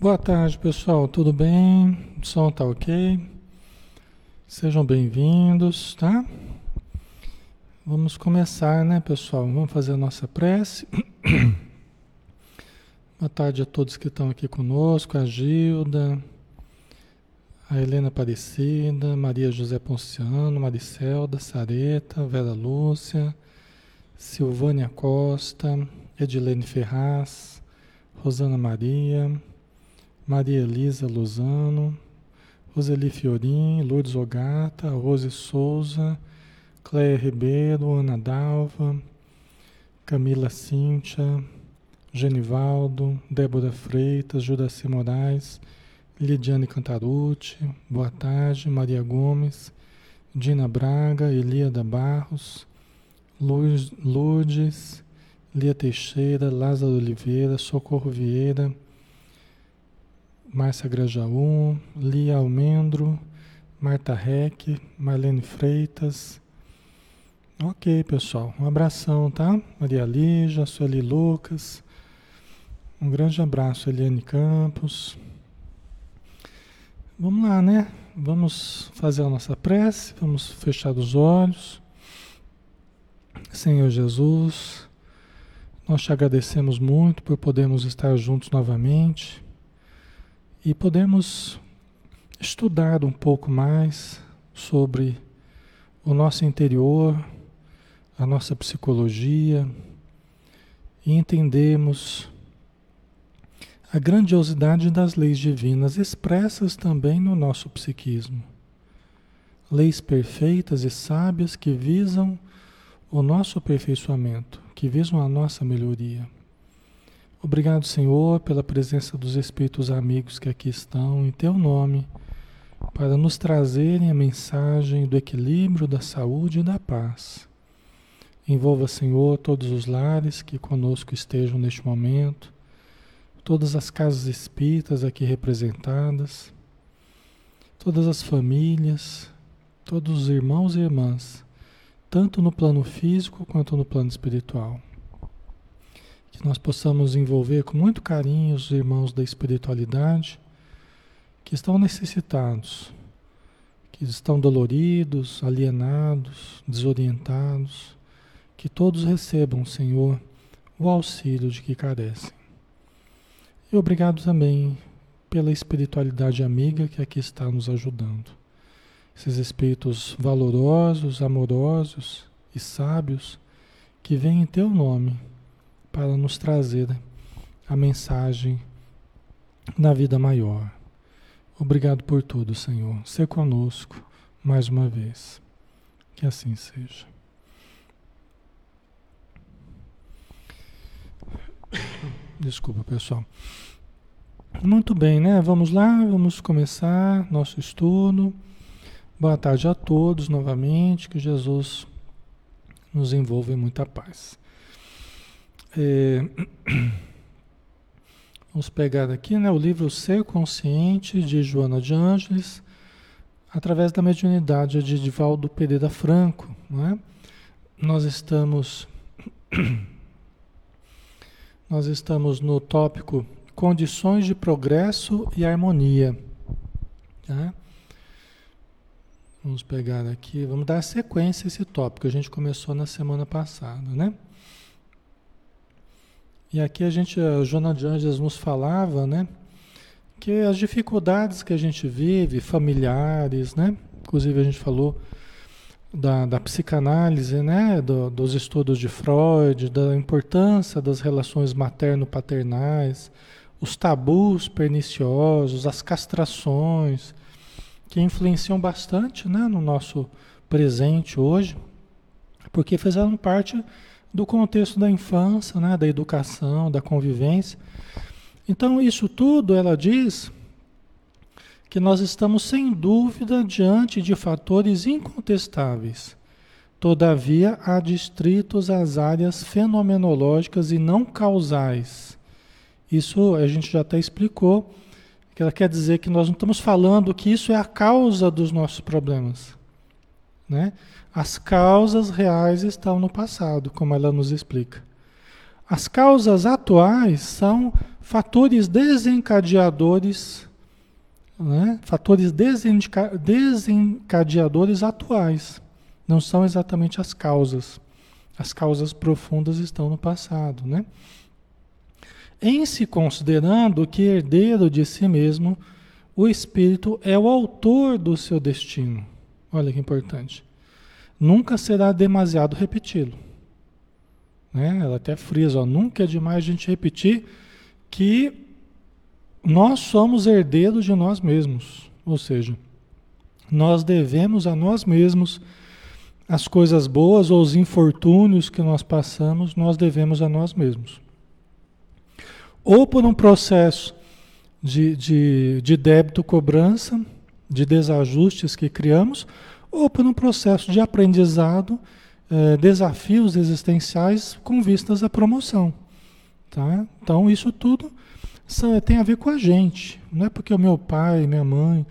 Boa tarde, pessoal. Tudo bem? O som tá ok? Sejam bem-vindos, tá? Vamos começar, né, pessoal? Vamos fazer a nossa prece. Boa tarde a todos que estão aqui conosco, a Gilda, a Helena Aparecida, Maria José Ponciano, Maricelda, Sareta, Vera Lúcia, Silvânia Costa, Edilene Ferraz, Rosana Maria, Maria Elisa Luzano, Roseli Fiorim, Lourdes Ogata, Rose Souza, Cléia Ribeiro, Ana Dalva, Camila Cíntia, Genivaldo, Débora Freitas, Juraci Moraes, Lidiane Cantarucci, boa tarde, Maria Gomes, Dina Braga, Elíada Barros, Lourdes, Lia Teixeira, Lázaro Oliveira, Socorro Vieira, Márcia Grajaú, Lia Almendro, Marta Reck, Marlene Freitas. Ok, pessoal. Um abração, tá? Maria Lígia, Sueli Lucas. Um grande abraço, Eliane Campos. Vamos lá, né? Vamos fazer a nossa prece, vamos fechar os olhos. Senhor Jesus, nós te agradecemos muito por podermos estar juntos novamente e podemos estudar um pouco mais sobre o nosso interior, a nossa psicologia e entendermos a grandiosidade das leis divinas expressas também no nosso psiquismo. Leis perfeitas e sábias que visam o nosso aperfeiçoamento, que visam a nossa melhoria. Obrigado, Senhor, pela presença dos Espíritos amigos que aqui estão, em Teu nome, para nos trazerem a mensagem do equilíbrio, da saúde e da paz. Envolva, Senhor, todos os lares que conosco estejam neste momento, todas as casas espíritas aqui representadas, todas as famílias, todos os irmãos e irmãs, tanto no plano físico quanto no plano espiritual que nós possamos envolver com muito carinho os irmãos da espiritualidade que estão necessitados, que estão doloridos, alienados, desorientados, que todos recebam, Senhor, o auxílio de que carecem. E obrigado também pela espiritualidade amiga que aqui está nos ajudando. Esses espíritos valorosos, amorosos e sábios que vêm em teu nome para nos trazer a mensagem da vida maior. Obrigado por tudo, Senhor. Ser conosco mais uma vez. Que assim seja. Desculpa, pessoal. Muito bem, né? Vamos lá, vamos começar nosso estudo. Boa tarde a todos novamente. Que Jesus nos envolva em muita paz. É, vamos pegar aqui né, o livro Ser Consciente de Joana de Ângeles, através da mediunidade de Divaldo Pereira Franco. Né? Nós estamos nós estamos no tópico condições de progresso e harmonia. Tá? Vamos pegar aqui, vamos dar sequência a esse tópico. A gente começou na semana passada, né? E aqui a gente, a Jona de Anjos nos falava, né? Que as dificuldades que a gente vive, familiares, né? Inclusive a gente falou da, da psicanálise, né? Do, dos estudos de Freud, da importância das relações materno-paternais, os tabus perniciosos, as castrações, que influenciam bastante né, no nosso presente hoje, porque fizeram parte do contexto da infância, né, da educação, da convivência. Então, isso tudo, ela diz que nós estamos sem dúvida diante de fatores incontestáveis. Todavia, há distritos às áreas fenomenológicas e não causais. Isso a gente já até explicou, que ela quer dizer que nós não estamos falando que isso é a causa dos nossos problemas. Né? As causas reais estão no passado, como ela nos explica. As causas atuais são fatores desencadeadores, né? fatores desencadeadores atuais. Não são exatamente as causas. As causas profundas estão no passado, né? Em se considerando que herdeiro de si mesmo, o espírito é o autor do seu destino. Olha que importante. Nunca será demasiado repeti-lo. Né? Ela até frisa, ó, nunca é demais a gente repetir que nós somos herdeiros de nós mesmos. Ou seja, nós devemos a nós mesmos as coisas boas ou os infortúnios que nós passamos, nós devemos a nós mesmos. Ou por um processo de, de, de débito-cobrança, de desajustes que criamos, ou por um processo de aprendizado, eh, desafios existenciais com vistas à promoção. Tá? Então, isso tudo tem a ver com a gente. Não é porque o meu pai, minha mãe,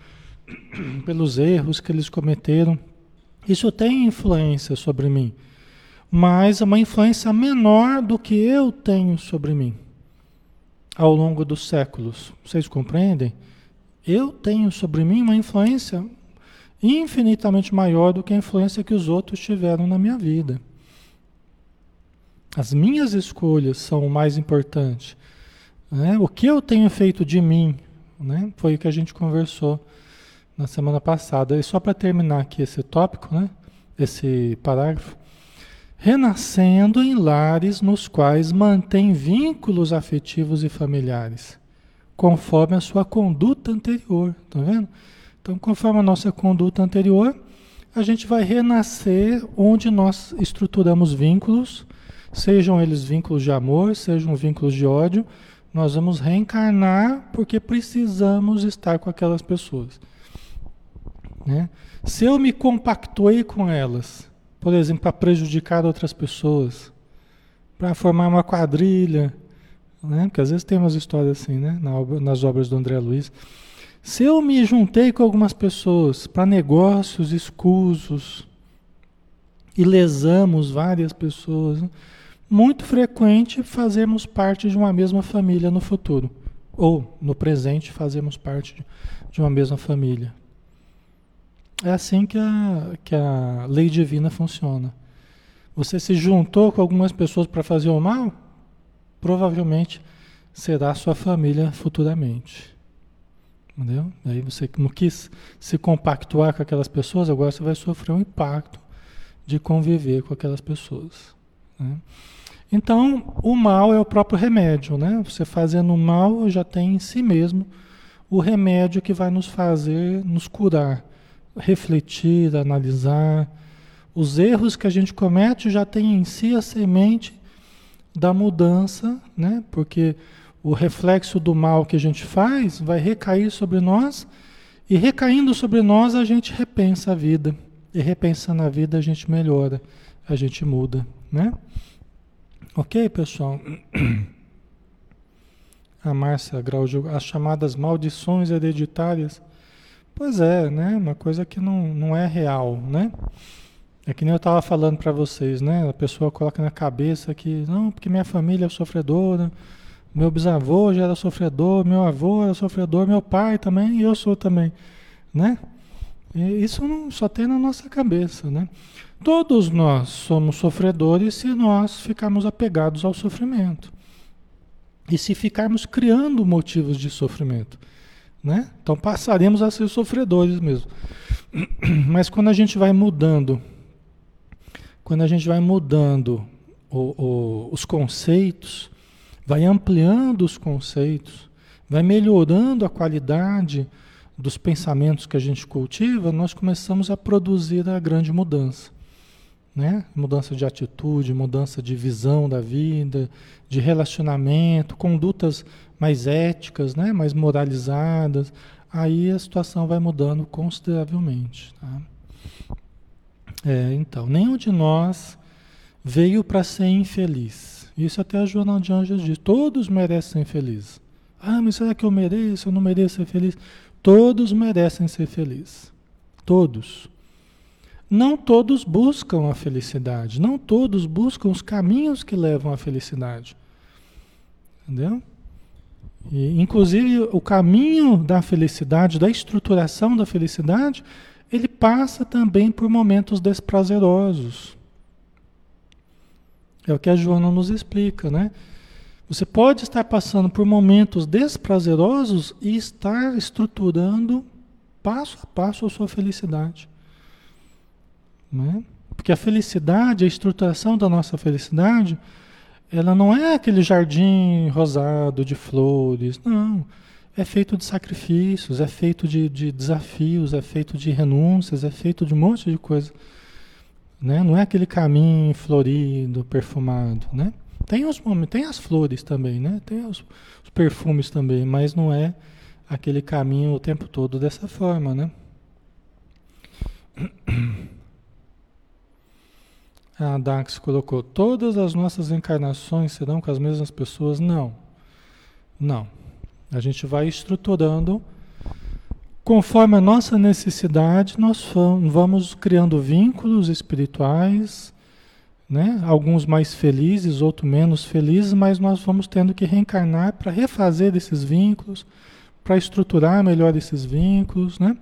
pelos erros que eles cometeram, isso tem influência sobre mim, mas é uma influência menor do que eu tenho sobre mim ao longo dos séculos. Vocês compreendem? Eu tenho sobre mim uma influência infinitamente maior do que a influência que os outros tiveram na minha vida. As minhas escolhas são o mais importante. Né? O que eu tenho feito de mim, né? foi o que a gente conversou na semana passada. E só para terminar aqui esse tópico, né? esse parágrafo. Renascendo em lares nos quais mantém vínculos afetivos e familiares, conforme a sua conduta anterior. Tá vendo? Então, conforme a nossa conduta anterior, a gente vai renascer onde nós estruturamos vínculos, sejam eles vínculos de amor, sejam vínculos de ódio, nós vamos reencarnar porque precisamos estar com aquelas pessoas. Né? Se eu me compactuei com elas, por exemplo, para prejudicar outras pessoas, para formar uma quadrilha, né? porque às vezes tem umas histórias assim, né? nas obras do André Luiz. Se eu me juntei com algumas pessoas para negócios escusos e lesamos várias pessoas, muito frequente fazermos parte de uma mesma família no futuro. Ou no presente fazemos parte de uma mesma família. É assim que a, que a lei divina funciona. Você se juntou com algumas pessoas para fazer o mal, provavelmente será sua família futuramente. Entendeu? Aí você não quis se compactuar com aquelas pessoas, agora você vai sofrer um impacto de conviver com aquelas pessoas. Né? Então, o mal é o próprio remédio, né? Você fazendo o mal já tem em si mesmo o remédio que vai nos fazer nos curar refletir, analisar. Os erros que a gente comete já tem em si a semente da mudança, né? Porque o reflexo do mal que a gente faz vai recair sobre nós e recaindo sobre nós a gente repensa a vida. E repensando a vida a gente melhora, a gente muda, né? Ok, pessoal? A Márcia Grau, as chamadas maldições hereditárias Pois é, né? Uma coisa que não, não é real, né? É que nem eu estava falando para vocês, né? A pessoa coloca na cabeça que, não, porque minha família é sofredora, meu bisavô já era sofredor, meu avô era sofredor, meu pai também e eu sou também, né? E isso não só tem na nossa cabeça, né? Todos nós somos sofredores se nós ficarmos apegados ao sofrimento. E se ficarmos criando motivos de sofrimento. Né? Então passaremos a ser sofredores mesmo. Mas quando a gente vai mudando, quando a gente vai mudando o, o, os conceitos, vai ampliando os conceitos, vai melhorando a qualidade dos pensamentos que a gente cultiva, nós começamos a produzir a grande mudança. Né? Mudança de atitude, mudança de visão da vida, de relacionamento, condutas mais éticas, né? mais moralizadas, aí a situação vai mudando consideravelmente. Tá? É, então, nenhum de nós veio para ser infeliz. Isso até a Joana de Anjos diz: todos merecem ser felizes. Ah, mas será que eu mereço? Eu não mereço ser feliz? Todos merecem ser felizes. Todos. Não todos buscam a felicidade, não todos buscam os caminhos que levam à felicidade. Entendeu? E, inclusive, o caminho da felicidade, da estruturação da felicidade, ele passa também por momentos desprazerosos. É o que a Joana nos explica, né? Você pode estar passando por momentos desprazerosos e estar estruturando passo a passo a sua felicidade. Né? Porque a felicidade, a estruturação da nossa felicidade, ela não é aquele jardim rosado de flores, não. É feito de sacrifícios, é feito de, de desafios, é feito de renúncias, é feito de um monte de coisa. Né? Não é aquele caminho florido, perfumado, né? Tem os tem as flores também, né? Tem os, os, perfumes também, mas não é aquele caminho o tempo todo dessa forma, né? A Dax colocou: todas as nossas encarnações serão com as mesmas pessoas? Não. Não. A gente vai estruturando conforme a nossa necessidade, nós vamos criando vínculos espirituais, né? Alguns mais felizes, outros menos felizes, mas nós vamos tendo que reencarnar para refazer esses vínculos, para estruturar melhor esses vínculos, né?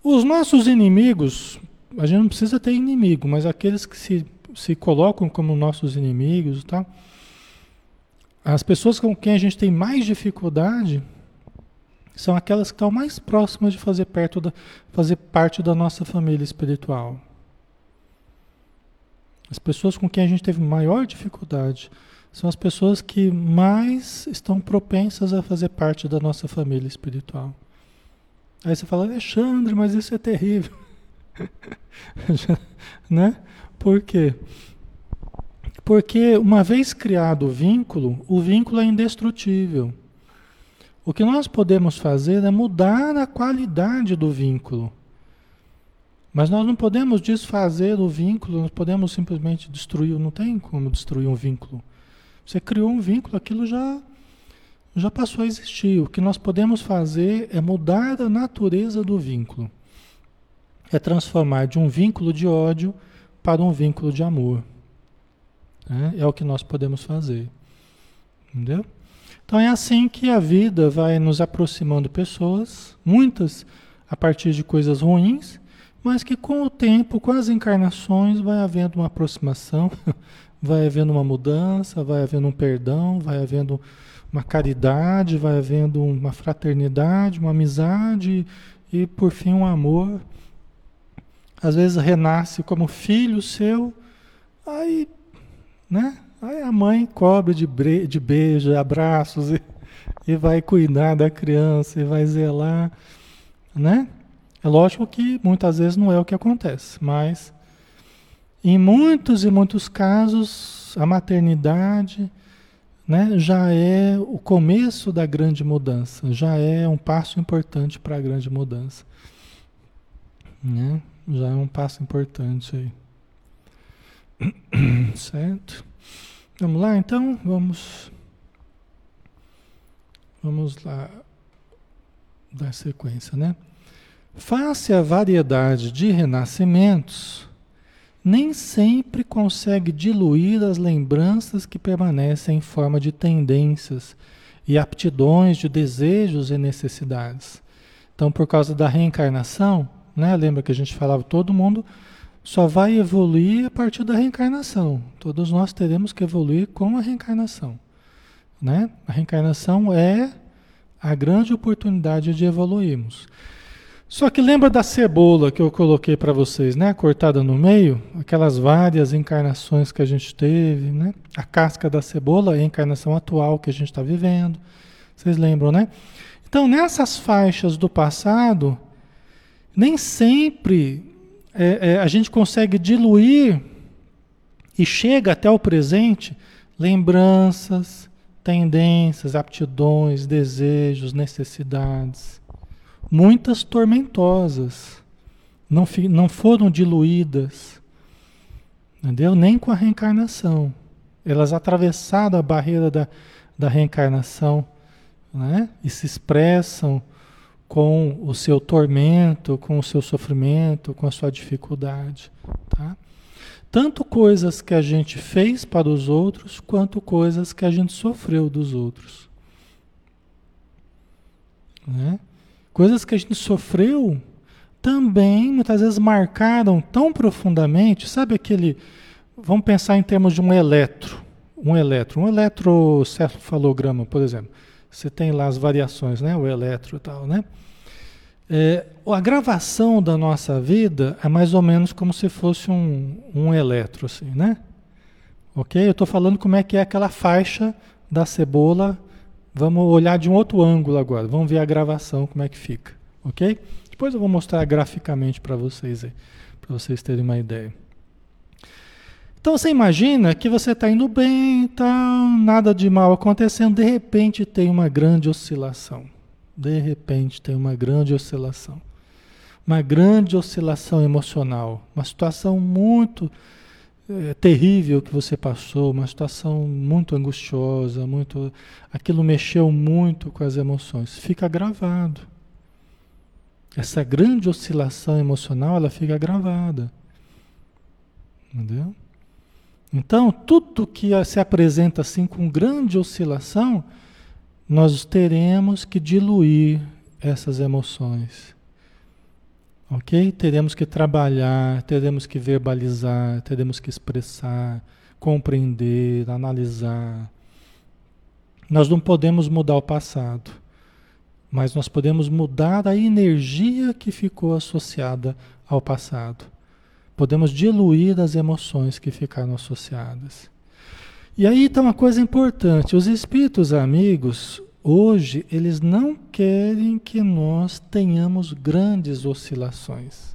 Os nossos inimigos, a gente não precisa ter inimigo, mas aqueles que se, se colocam como nossos inimigos, tá? As pessoas com quem a gente tem mais dificuldade, são aquelas que estão mais próximas de fazer, perto da, fazer parte da nossa família espiritual. As pessoas com quem a gente teve maior dificuldade são as pessoas que mais estão propensas a fazer parte da nossa família espiritual. Aí você fala, Alexandre, mas isso é terrível. né? Por quê? Porque uma vez criado o vínculo, o vínculo é indestrutível. O que nós podemos fazer é mudar a qualidade do vínculo. Mas nós não podemos desfazer o vínculo, nós podemos simplesmente destruir, não tem como destruir um vínculo. Você criou um vínculo, aquilo já já passou a existir. O que nós podemos fazer é mudar a natureza do vínculo. É transformar de um vínculo de ódio para um vínculo de amor. É, é o que nós podemos fazer. Entendeu? Então é assim que a vida vai nos aproximando pessoas, muitas a partir de coisas ruins, mas que com o tempo, com as encarnações, vai havendo uma aproximação, vai havendo uma mudança, vai havendo um perdão, vai havendo uma caridade, vai havendo uma fraternidade, uma amizade e por fim um amor. Às vezes renasce como filho seu, aí, né? Aí a mãe cobre de, de beijo, abraços e, e vai cuidar da criança e vai zelar, né? É lógico que muitas vezes não é o que acontece, mas em muitos e muitos casos a maternidade né, já é o começo da grande mudança, já é um passo importante para a grande mudança. Né? Já é um passo importante aí. Certo? Vamos lá então? Vamos. Vamos lá dar sequência, né? Face à variedade de renascimentos, nem sempre consegue diluir as lembranças que permanecem em forma de tendências e aptidões de desejos e necessidades. Então, por causa da reencarnação, né? Lembra que a gente falava todo mundo só vai evoluir a partir da reencarnação. Todos nós teremos que evoluir com a reencarnação. Né? A reencarnação é a grande oportunidade de evoluirmos. Só que lembra da cebola que eu coloquei para vocês, né? Cortada no meio, aquelas várias encarnações que a gente teve, né? A casca da cebola é a encarnação atual que a gente está vivendo. Vocês lembram, né? Então, nessas faixas do passado, nem sempre é, é, a gente consegue diluir e chega até o presente lembranças, tendências, aptidões, desejos, necessidades, muitas tormentosas, não, não foram diluídas, entendeu? Nem com a reencarnação. Elas atravessaram a barreira da, da reencarnação né? e se expressam com o seu tormento, com o seu sofrimento, com a sua dificuldade. Tá? Tanto coisas que a gente fez para os outros, quanto coisas que a gente sofreu dos outros. Né? Coisas que a gente sofreu também muitas vezes marcaram tão profundamente, sabe aquele. Vamos pensar em termos de um eletro. Um eletro, um eletrocefalograma, por exemplo. Você tem lá as variações, né? O eletro e tal, né? É, a gravação da nossa vida é mais ou menos como se fosse um, um eletro, assim, né? Ok? Eu estou falando como é que é aquela faixa da cebola. Vamos olhar de um outro ângulo agora. Vamos ver a gravação, como é que fica. Ok? Depois eu vou mostrar graficamente para vocês aí, para vocês terem uma ideia. Então você imagina que você está indo bem, tá nada de mal acontecendo, de repente tem uma grande oscilação. De repente tem uma grande oscilação. Uma grande oscilação emocional. Uma situação muito é, terrível que você passou, uma situação muito angustiosa, muito. Aquilo mexeu muito com as emoções. Fica gravado. Essa grande oscilação emocional, ela fica gravada. Entendeu? Então, tudo que se apresenta assim com grande oscilação, nós teremos que diluir essas emoções. Ok? Teremos que trabalhar, teremos que verbalizar, teremos que expressar, compreender, analisar. Nós não podemos mudar o passado, mas nós podemos mudar a energia que ficou associada ao passado podemos diluir as emoções que ficaram associadas. E aí está uma coisa importante: os espíritos amigos, hoje, eles não querem que nós tenhamos grandes oscilações.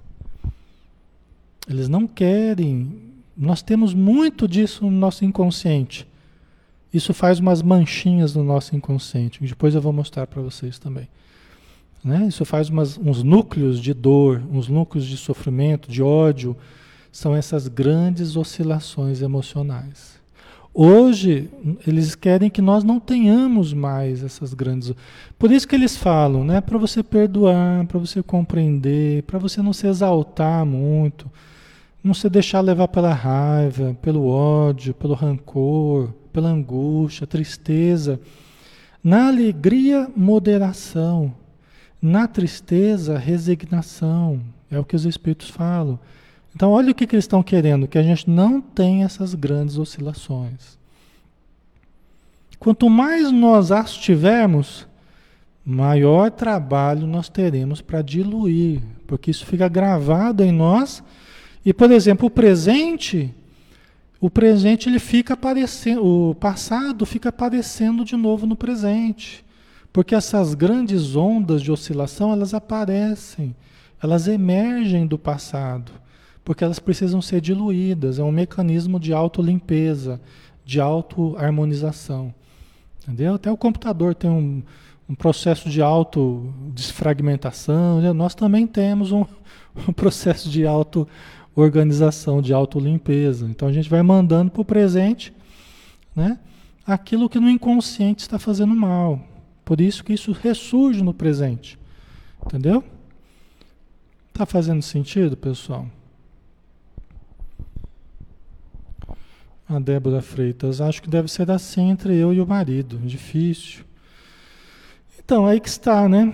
Eles não querem. Nós temos muito disso no nosso inconsciente. Isso faz umas manchinhas no nosso inconsciente. Depois eu vou mostrar para vocês também. Né? Isso faz umas, uns núcleos de dor, uns núcleos de sofrimento, de ódio. São essas grandes oscilações emocionais. Hoje, eles querem que nós não tenhamos mais essas grandes. Por isso que eles falam, né? Para você perdoar, para você compreender, para você não se exaltar muito, não se deixar levar pela raiva, pelo ódio, pelo rancor, pela angústia, tristeza. Na alegria, moderação. Na tristeza, resignação. É o que os Espíritos falam. Então, olha o que, que eles estão querendo: que a gente não tenha essas grandes oscilações. Quanto mais nós as tivermos, maior trabalho nós teremos para diluir, porque isso fica gravado em nós. E, por exemplo, o presente, o presente ele fica aparecendo, o passado fica aparecendo de novo no presente. Porque essas grandes ondas de oscilação, elas aparecem, elas emergem do passado, porque elas precisam ser diluídas, é um mecanismo de autolimpeza, de auto-harmonização. Entendeu? Até o computador tem um, um processo de auto-desfragmentação, né? nós também temos um, um processo de auto-organização, de auto-limpeza. Então a gente vai mandando para o presente né? aquilo que no inconsciente está fazendo mal. Por isso que isso ressurge no presente. Entendeu? Tá fazendo sentido, pessoal? A Débora Freitas, acho que deve ser assim entre eu e o marido. Difícil. Então, aí que está, né?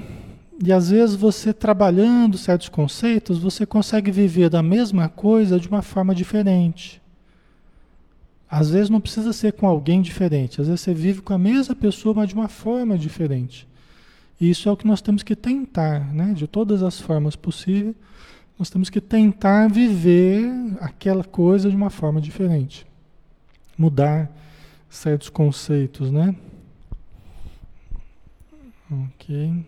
E às vezes você trabalhando certos conceitos, você consegue viver da mesma coisa de uma forma diferente. Às vezes não precisa ser com alguém diferente, às vezes você vive com a mesma pessoa, mas de uma forma diferente. E isso é o que nós temos que tentar, né? De todas as formas possíveis, nós temos que tentar viver aquela coisa de uma forma diferente. Mudar certos conceitos, né? Ok.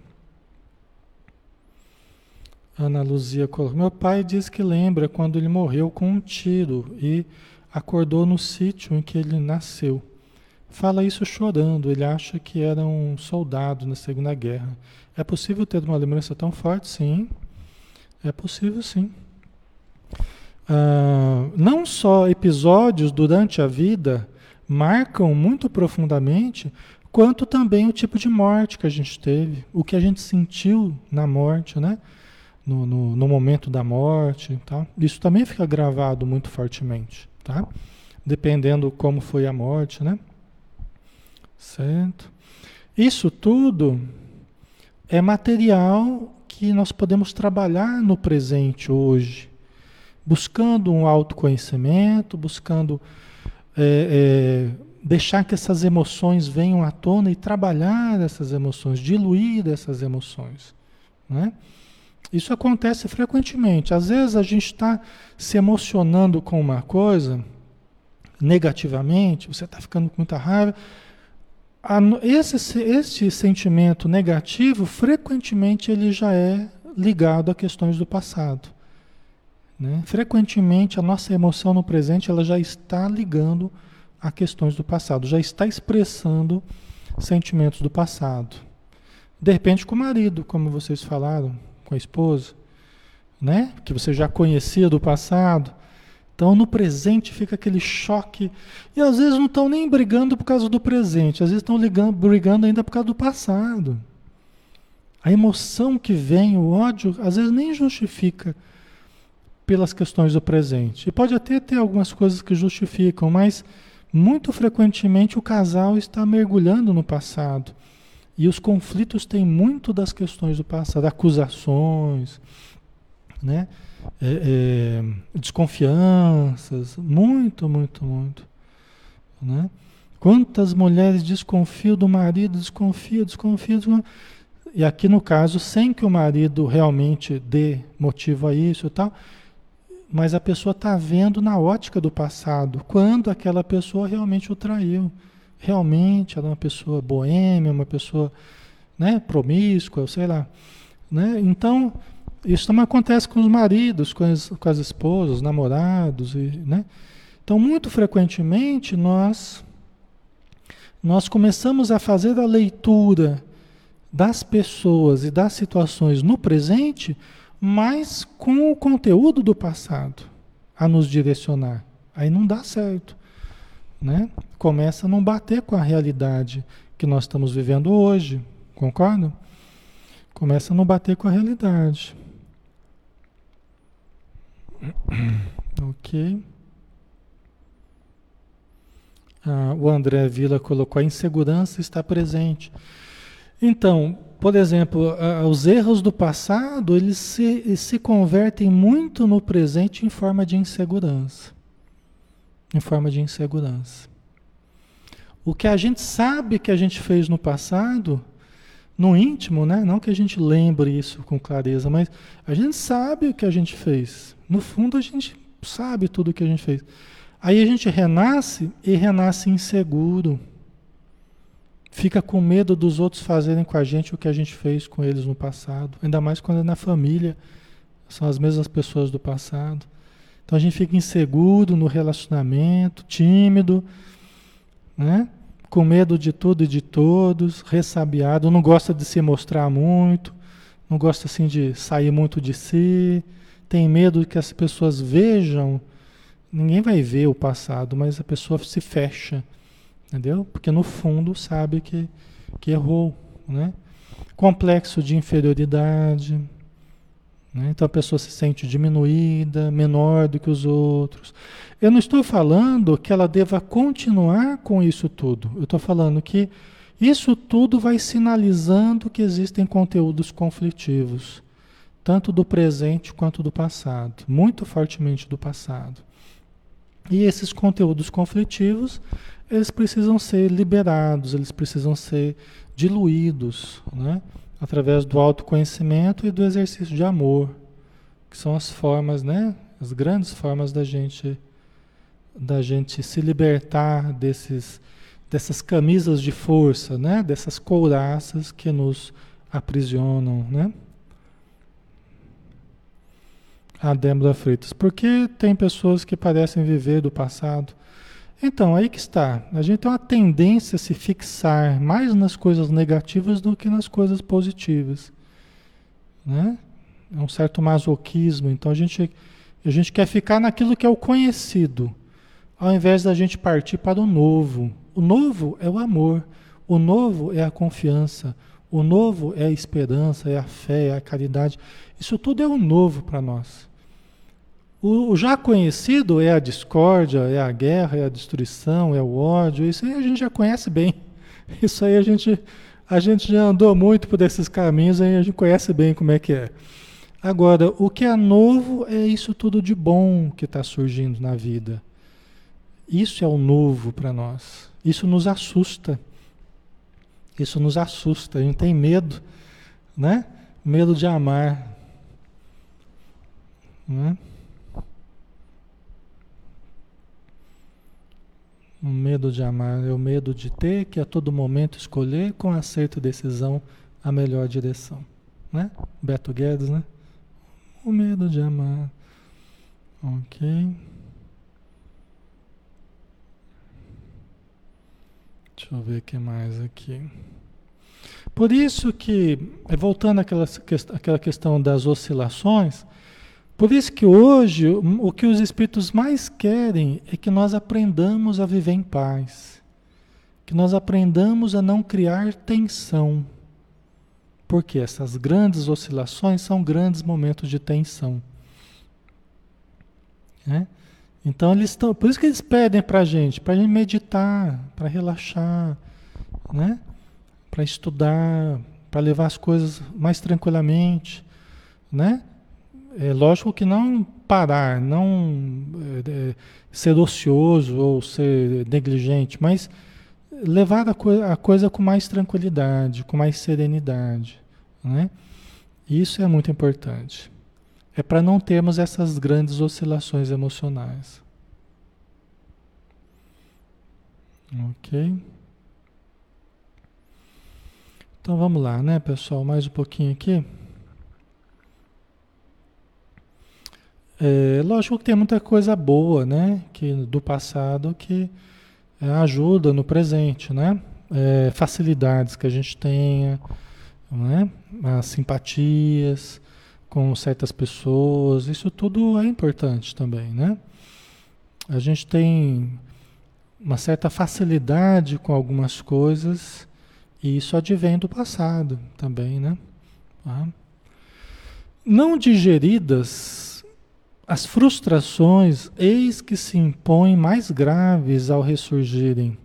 Ana Luzia colocou. Meu pai diz que lembra quando ele morreu com um tiro e acordou no sítio em que ele nasceu. Fala isso chorando, ele acha que era um soldado na Segunda Guerra. É possível ter uma lembrança tão forte? Sim. É possível, sim. Ah, não só episódios durante a vida marcam muito profundamente, quanto também o tipo de morte que a gente teve, o que a gente sentiu na morte, né? no, no, no momento da morte, tá? Isso também fica gravado muito fortemente, tá? Dependendo como foi a morte, né? Certo? Isso tudo é material que nós podemos trabalhar no presente hoje, buscando um autoconhecimento, buscando é, é, deixar que essas emoções venham à tona e trabalhar essas emoções, diluir essas emoções. Né? Isso acontece frequentemente. Às vezes a gente está se emocionando com uma coisa negativamente, você está ficando com muita raiva. Esse, esse sentimento negativo, frequentemente, ele já é ligado a questões do passado. Né? Frequentemente, a nossa emoção no presente ela já está ligando a questões do passado, já está expressando sentimentos do passado. De repente, com o marido, como vocês falaram, com a esposa, né? que você já conhecia do passado. Então, no presente fica aquele choque. E às vezes não estão nem brigando por causa do presente, às vezes estão brigando ainda por causa do passado. A emoção que vem, o ódio, às vezes nem justifica pelas questões do presente. E pode até ter algumas coisas que justificam, mas muito frequentemente o casal está mergulhando no passado. E os conflitos têm muito das questões do passado, acusações, né? É, é, desconfianças, muito, muito, muito. Né? Quantas mulheres desconfiam do marido, desconfiam, desconfiam, desconfiam, e aqui no caso, sem que o marido realmente dê motivo a isso e tal, mas a pessoa está vendo na ótica do passado, quando aquela pessoa realmente o traiu. Realmente ela é uma pessoa boêmia, uma pessoa né, promíscua, sei lá. Né? Então, isso também acontece com os maridos, com as, com as esposas, os namorados. E, né? Então, muito frequentemente, nós, nós começamos a fazer a leitura das pessoas e das situações no presente mas com o conteúdo do passado a nos direcionar. Aí não dá certo. Né? Começa a não bater com a realidade que nós estamos vivendo hoje. Concorda? Começa a não bater com a realidade. Ok. Ah, o André Vila colocou: a insegurança está presente. Então, por exemplo, os erros do passado, eles se, se convertem muito no presente em forma de insegurança. Em forma de insegurança. O que a gente sabe que a gente fez no passado, no íntimo, né? não que a gente lembre isso com clareza, mas a gente sabe o que a gente fez. No fundo, a gente sabe tudo o que a gente fez. Aí a gente renasce e renasce inseguro fica com medo dos outros fazerem com a gente o que a gente fez com eles no passado, ainda mais quando é na família, são as mesmas pessoas do passado. Então a gente fica inseguro no relacionamento, tímido, né? com medo de tudo e de todos, ressabiado, não gosta de se mostrar muito, não gosta assim de sair muito de si, tem medo que as pessoas vejam. Ninguém vai ver o passado, mas a pessoa se fecha Entendeu? Porque no fundo sabe que, que errou, né? Complexo de inferioridade, né? então a pessoa se sente diminuída, menor do que os outros. Eu não estou falando que ela deva continuar com isso tudo. Eu estou falando que isso tudo vai sinalizando que existem conteúdos conflitivos, tanto do presente quanto do passado, muito fortemente do passado. E esses conteúdos conflitivos, eles precisam ser liberados, eles precisam ser diluídos, né? Através do autoconhecimento e do exercício de amor, que são as formas, né? as grandes formas da gente da gente se libertar desses dessas camisas de força, né? dessas couraças que nos aprisionam, né? A Débora Freitas. Porque tem pessoas que parecem viver do passado então, aí que está. A gente tem uma tendência a se fixar mais nas coisas negativas do que nas coisas positivas. Né? É um certo masoquismo. Então, a gente, a gente quer ficar naquilo que é o conhecido, ao invés da gente partir para o novo. O novo é o amor, o novo é a confiança, O novo é a esperança, é a fé, é a caridade. Isso tudo é o novo para nós. O, o, já conhecido é a discórdia, é a guerra, é a destruição, é o ódio. Isso aí a gente já conhece bem. Isso aí a gente, a gente já andou muito por esses caminhos, aí a gente conhece bem como é que é. Agora, o que é novo é isso tudo de bom que está surgindo na vida. Isso é o novo para nós. Isso nos assusta. Isso nos assusta. A gente tem medo, né? Medo de amar. Né? O medo de amar é o medo de ter que a todo momento escolher com acerto e decisão a melhor direção. Né? Beto Guedes, né? O medo de amar. Ok. Deixa eu ver o que mais aqui. Por isso que, voltando àquela, àquela questão das oscilações, por isso que hoje o que os espíritos mais querem é que nós aprendamos a viver em paz, que nós aprendamos a não criar tensão, porque essas grandes oscilações são grandes momentos de tensão. Né? Então eles estão, por isso que eles pedem para a gente, para a gente meditar, para relaxar, né? para estudar, para levar as coisas mais tranquilamente, né? É lógico que não parar, não é, é, ser ocioso ou ser negligente, mas levar a, co a coisa com mais tranquilidade, com mais serenidade. Né? Isso é muito importante. É para não termos essas grandes oscilações emocionais. Ok? Então vamos lá, né, pessoal? Mais um pouquinho aqui. É, lógico que tem muita coisa boa, né? Que, do passado que é, ajuda no presente, né? É, facilidades que a gente tenha, né? As simpatias com certas pessoas, isso tudo é importante também, né? A gente tem uma certa facilidade com algumas coisas e isso advém do passado também, né? Tá? Não digeridas as frustrações, eis que se impõem mais graves ao ressurgirem,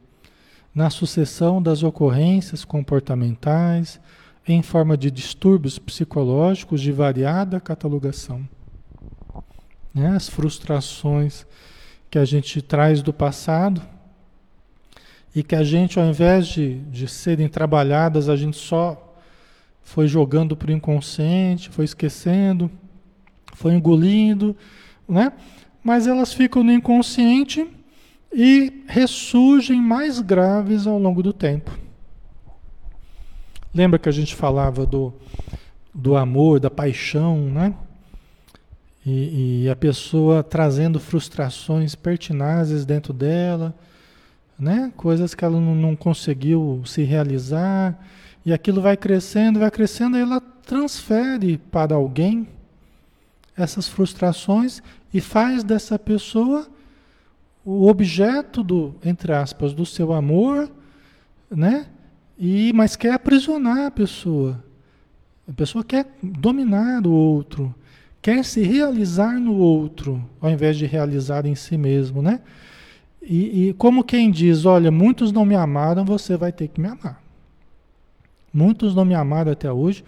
na sucessão das ocorrências comportamentais, em forma de distúrbios psicológicos de variada catalogação. Né? As frustrações que a gente traz do passado e que a gente, ao invés de, de serem trabalhadas, a gente só foi jogando para o inconsciente, foi esquecendo foi engolindo, né? Mas elas ficam no inconsciente e ressurgem mais graves ao longo do tempo. Lembra que a gente falava do, do amor, da paixão, né? E, e a pessoa trazendo frustrações pertinazes dentro dela, né? Coisas que ela não, não conseguiu se realizar, e aquilo vai crescendo, vai crescendo, e ela transfere para alguém essas frustrações e faz dessa pessoa o objeto do, entre aspas, do seu amor, né? E mas quer aprisionar a pessoa. A pessoa quer dominar o outro, quer se realizar no outro, ao invés de realizar em si mesmo, né? E, e como quem diz, olha, muitos não me amaram, você vai ter que me amar. Muitos não me amaram até hoje,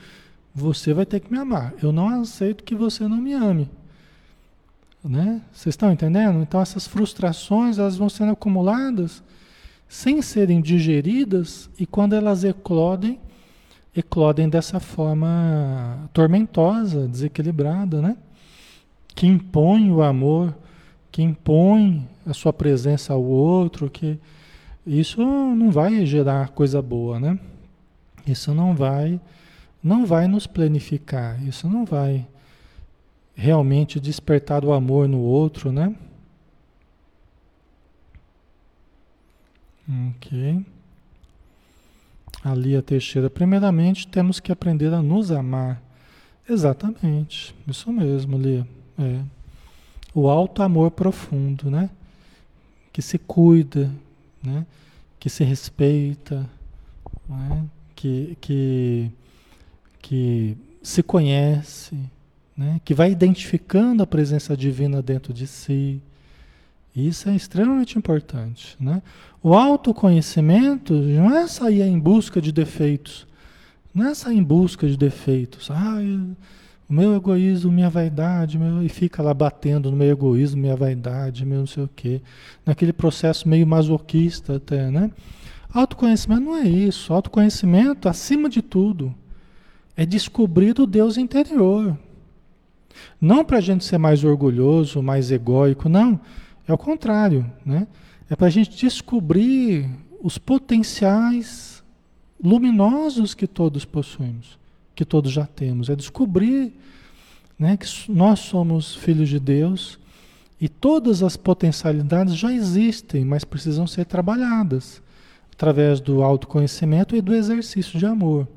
você vai ter que me amar. Eu não aceito que você não me ame. Né? Vocês estão entendendo? Então essas frustrações elas vão sendo acumuladas sem serem digeridas e quando elas eclodem, eclodem dessa forma tormentosa, desequilibrada, né? Que impõe o amor, que impõe a sua presença ao outro, que isso não vai gerar coisa boa, né? Isso não vai não vai nos planificar, isso não vai realmente despertar o amor no outro, né? Ok. Ali a Teixeira, primeiramente temos que aprender a nos amar. Exatamente, isso mesmo, Lia. É. O alto amor profundo, né? Que se cuida, né? Que se respeita, né? Que, que, que se conhece, né? que vai identificando a presença divina dentro de si. Isso é extremamente importante. Né? O autoconhecimento não é sair em busca de defeitos. Não é sair em busca de defeitos. Ah, o meu egoísmo, minha vaidade, meu, e fica lá batendo no meu egoísmo, minha vaidade, meu não sei o quê. Naquele processo meio masoquista até, né? Autoconhecimento não é isso. Autoconhecimento, acima de tudo, é descobrir o Deus interior. Não para a gente ser mais orgulhoso, mais egóico, não. É o contrário, né? É para a gente descobrir os potenciais luminosos que todos possuímos que todos já temos. É descobrir né, que nós somos filhos de Deus e todas as potencialidades já existem, mas precisam ser trabalhadas através do autoconhecimento e do exercício de amor.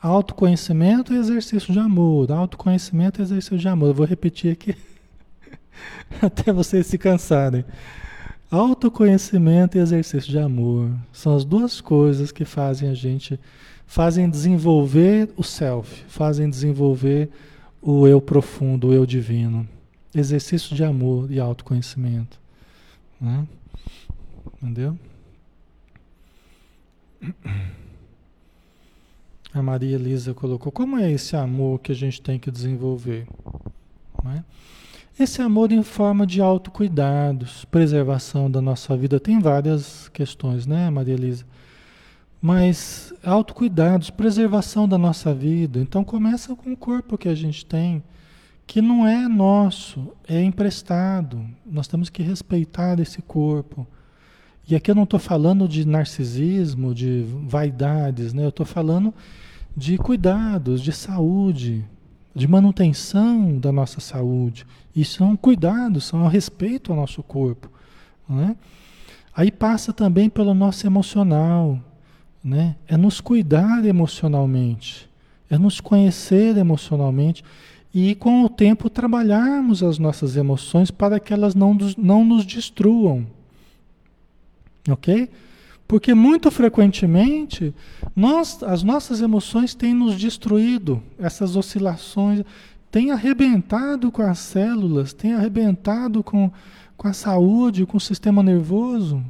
Autoconhecimento e exercício de amor. Autoconhecimento e exercício de amor. Eu vou repetir aqui até vocês se cansarem. Autoconhecimento e exercício de amor são as duas coisas que fazem a gente fazem desenvolver o self, fazem desenvolver o eu profundo, o eu divino. Exercício de amor e autoconhecimento. Né? Entendeu? A Maria Elisa colocou: como é esse amor que a gente tem que desenvolver? Né? Esse amor em forma de autocuidados, preservação da nossa vida, tem várias questões, né, Maria Elisa? Mas autocuidados, preservação da nossa vida. Então começa com o corpo que a gente tem, que não é nosso, é emprestado. Nós temos que respeitar esse corpo. E aqui eu não estou falando de narcisismo, de vaidades, né? Eu estou falando de cuidados, de saúde, de manutenção da nossa saúde. E são cuidados, são a respeito ao nosso corpo. Né? Aí passa também pelo nosso emocional, né? É nos cuidar emocionalmente, é nos conhecer emocionalmente e com o tempo trabalharmos as nossas emoções para que elas não, não nos destruam. Ok? Porque muito frequentemente nós, as nossas emoções têm nos destruído, essas oscilações têm arrebentado com as células, têm arrebentado com, com a saúde, com o sistema nervoso.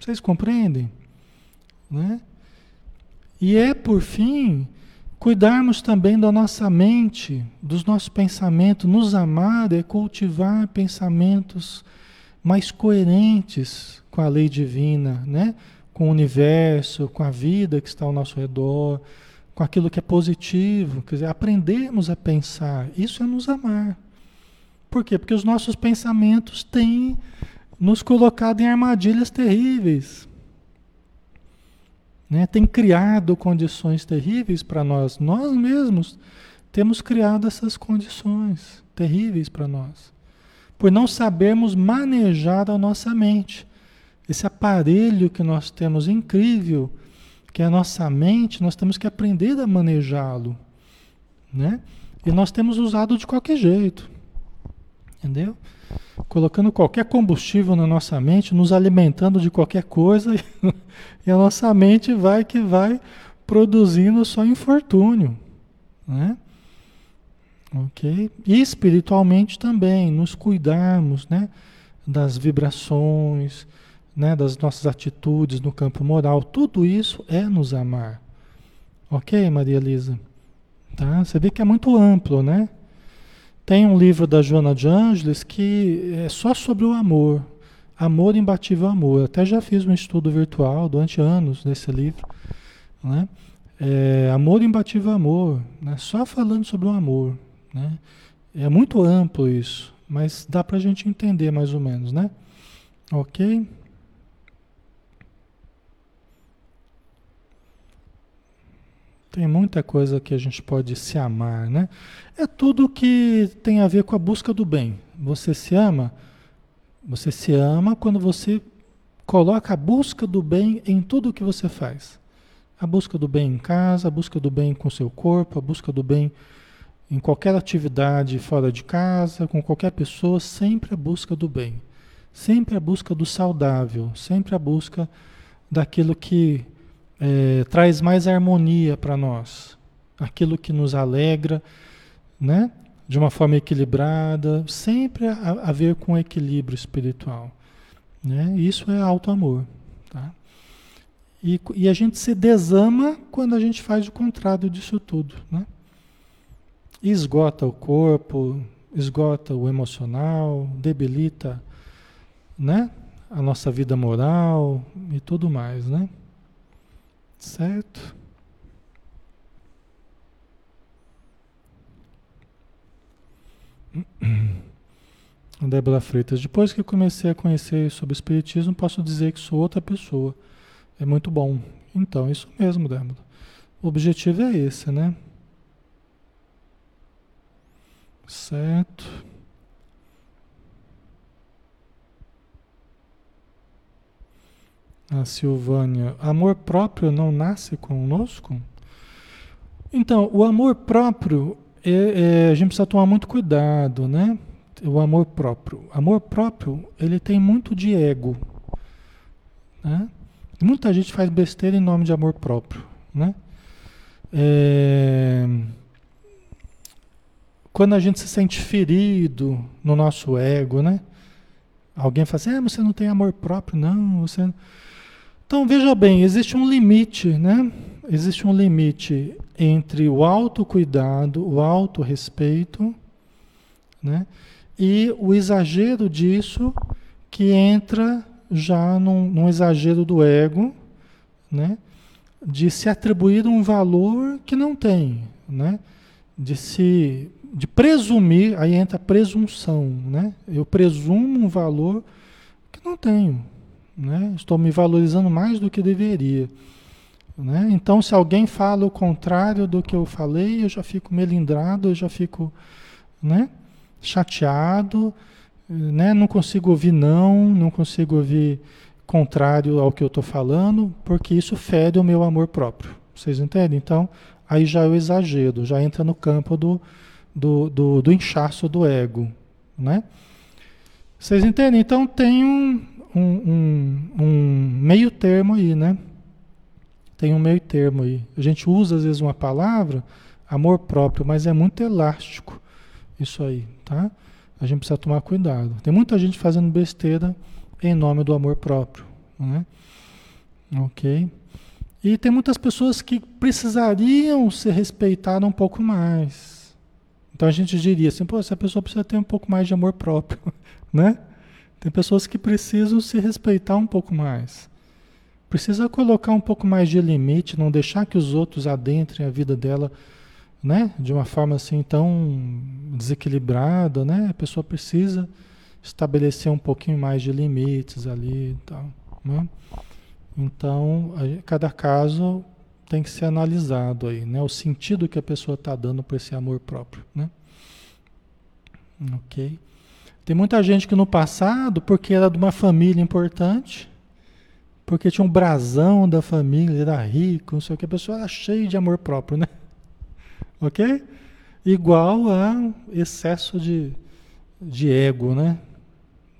Vocês compreendem? Né? E é, por fim, cuidarmos também da nossa mente, dos nossos pensamentos, nos amar é cultivar pensamentos mais coerentes com a lei divina, né? com o universo, com a vida que está ao nosso redor, com aquilo que é positivo, quer dizer, aprendermos a pensar, isso é nos amar. Por quê? Porque os nossos pensamentos têm nos colocado em armadilhas terríveis né, tem criado condições terríveis para nós. Nós mesmos temos criado essas condições terríveis para nós. Por não sabermos manejar a nossa mente. Esse aparelho que nós temos incrível, que é a nossa mente, nós temos que aprender a manejá-lo. Né? E nós temos usado de qualquer jeito. Entendeu? colocando qualquer combustível na nossa mente, nos alimentando de qualquer coisa, e a nossa mente vai que vai produzindo só infortúnio. Né? Ok? E espiritualmente também, nos cuidarmos né? das vibrações, né? das nossas atitudes no campo moral. Tudo isso é nos amar. Ok, Maria Elisa? Tá? Você vê que é muito amplo, né? Tem um livro da Joana de Ângeles que é só sobre o amor. Amor imbatível amor. Eu até já fiz um estudo virtual durante anos desse livro. Né? É, amor imbatível amor. Né? Só falando sobre o amor. Né? É muito amplo isso. Mas dá para a gente entender mais ou menos, né? Ok? Tem muita coisa que a gente pode se amar, né? É tudo que tem a ver com a busca do bem. Você se ama, você se ama quando você coloca a busca do bem em tudo o que você faz. A busca do bem em casa, a busca do bem com o seu corpo, a busca do bem em qualquer atividade fora de casa, com qualquer pessoa, sempre a busca do bem. Sempre a busca do saudável, sempre a busca daquilo que é, traz mais harmonia para nós, aquilo que nos alegra, né? De uma forma equilibrada, sempre a, a ver com equilíbrio espiritual, né? Isso é alto amor, tá? E, e, a gente se desama quando a gente faz o contrário disso tudo, né? Esgota o corpo, esgota o emocional, debilita, né? A nossa vida moral e tudo mais, né? Certo? Débora Freitas, depois que comecei a conhecer sobre o Espiritismo, posso dizer que sou outra pessoa. É muito bom. Então, isso mesmo, Débora. O objetivo é esse, né? Certo. A Silvânia, amor próprio não nasce conosco? Então, o amor próprio, é, é, a gente precisa tomar muito cuidado, né? O amor próprio. Amor próprio, ele tem muito de ego, né? Muita gente faz besteira em nome de amor próprio, né? É... Quando a gente se sente ferido no nosso ego, né? Alguém fala assim, ah, você não tem amor próprio, não, você... Então, veja bem, existe um limite, né? Existe um limite entre o autocuidado, o autorrespeito, né? E o exagero disso que entra já num, num exagero do ego, né? De se atribuir um valor que não tem, né? De se de presumir, aí entra a presunção, né? Eu presumo um valor que não tenho, né? Estou me valorizando mais do que deveria. Né? Então, se alguém fala o contrário do que eu falei, eu já fico melindrado, eu já fico né? chateado, né? não consigo ouvir não, não consigo ouvir contrário ao que eu estou falando, porque isso fere o meu amor próprio. Vocês entendem? Então, aí já é o exagero, já entra no campo do, do, do, do inchaço do ego. Né? Vocês entendem? Então, tem um, um, um, um meio termo aí, né? Tem um meio termo aí. A gente usa às vezes uma palavra, amor próprio, mas é muito elástico isso aí, tá? A gente precisa tomar cuidado. Tem muita gente fazendo besteira em nome do amor próprio, né? Ok? E tem muitas pessoas que precisariam ser respeitadas um pouco mais. Então a gente diria assim, pô, essa pessoa precisa ter um pouco mais de amor próprio, né? Tem pessoas que precisam se respeitar um pouco mais. Precisa colocar um pouco mais de limite, não deixar que os outros adentrem a vida dela, né? De uma forma assim tão desequilibrada, né? A pessoa precisa estabelecer um pouquinho mais de limites ali e tal, né? Então, cada caso tem que ser analisado aí, né? O sentido que a pessoa está dando para esse amor próprio, né? Ok. Tem muita gente que no passado, porque era de uma família importante, porque tinha um brasão da família, era rico, não sei o que, a pessoa era cheia de amor próprio, né? Ok? Igual a excesso de, de ego, né?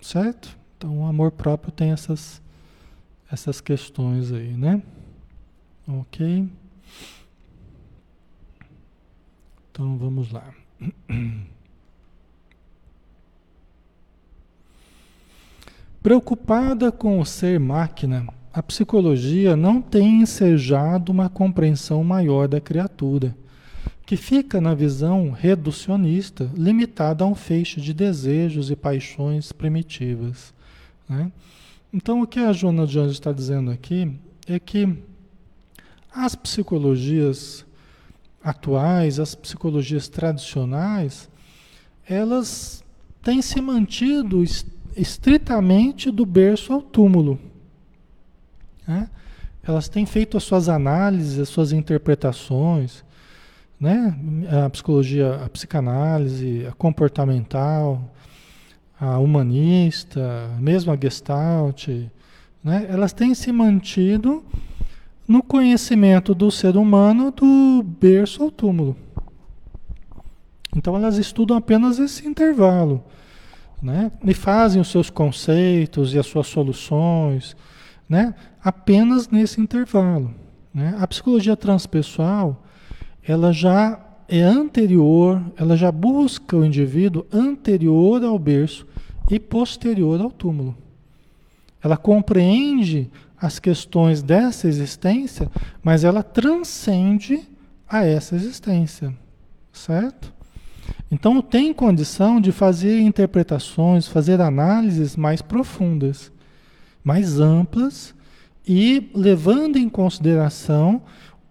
Certo? Então o amor próprio tem essas, essas questões aí, né? Ok? Então vamos lá. Preocupada com o ser máquina, a psicologia não tem ensejado uma compreensão maior da criatura, que fica na visão reducionista, limitada a um feixe de desejos e paixões primitivas. Né? Então, o que a Joana de Anjos está dizendo aqui é que as psicologias atuais, as psicologias tradicionais, elas têm se mantido estritamente do berço ao túmulo. Né? Elas têm feito as suas análises, as suas interpretações, né? a psicologia, a psicanálise, a comportamental, a humanista, mesmo a gestalt, né? elas têm se mantido no conhecimento do ser humano do berço ao túmulo. Então elas estudam apenas esse intervalo né? E fazem os seus conceitos e as suas soluções, né? Apenas nesse intervalo, Né? A psicologia transpessoal, ela já é anterior, ela já busca o indivíduo anterior ao berço e posterior ao túmulo. Ela compreende as questões dessa existência, mas ela transcende a essa existência, certo? Então tem condição de fazer interpretações, fazer análises mais profundas, mais amplas e levando em consideração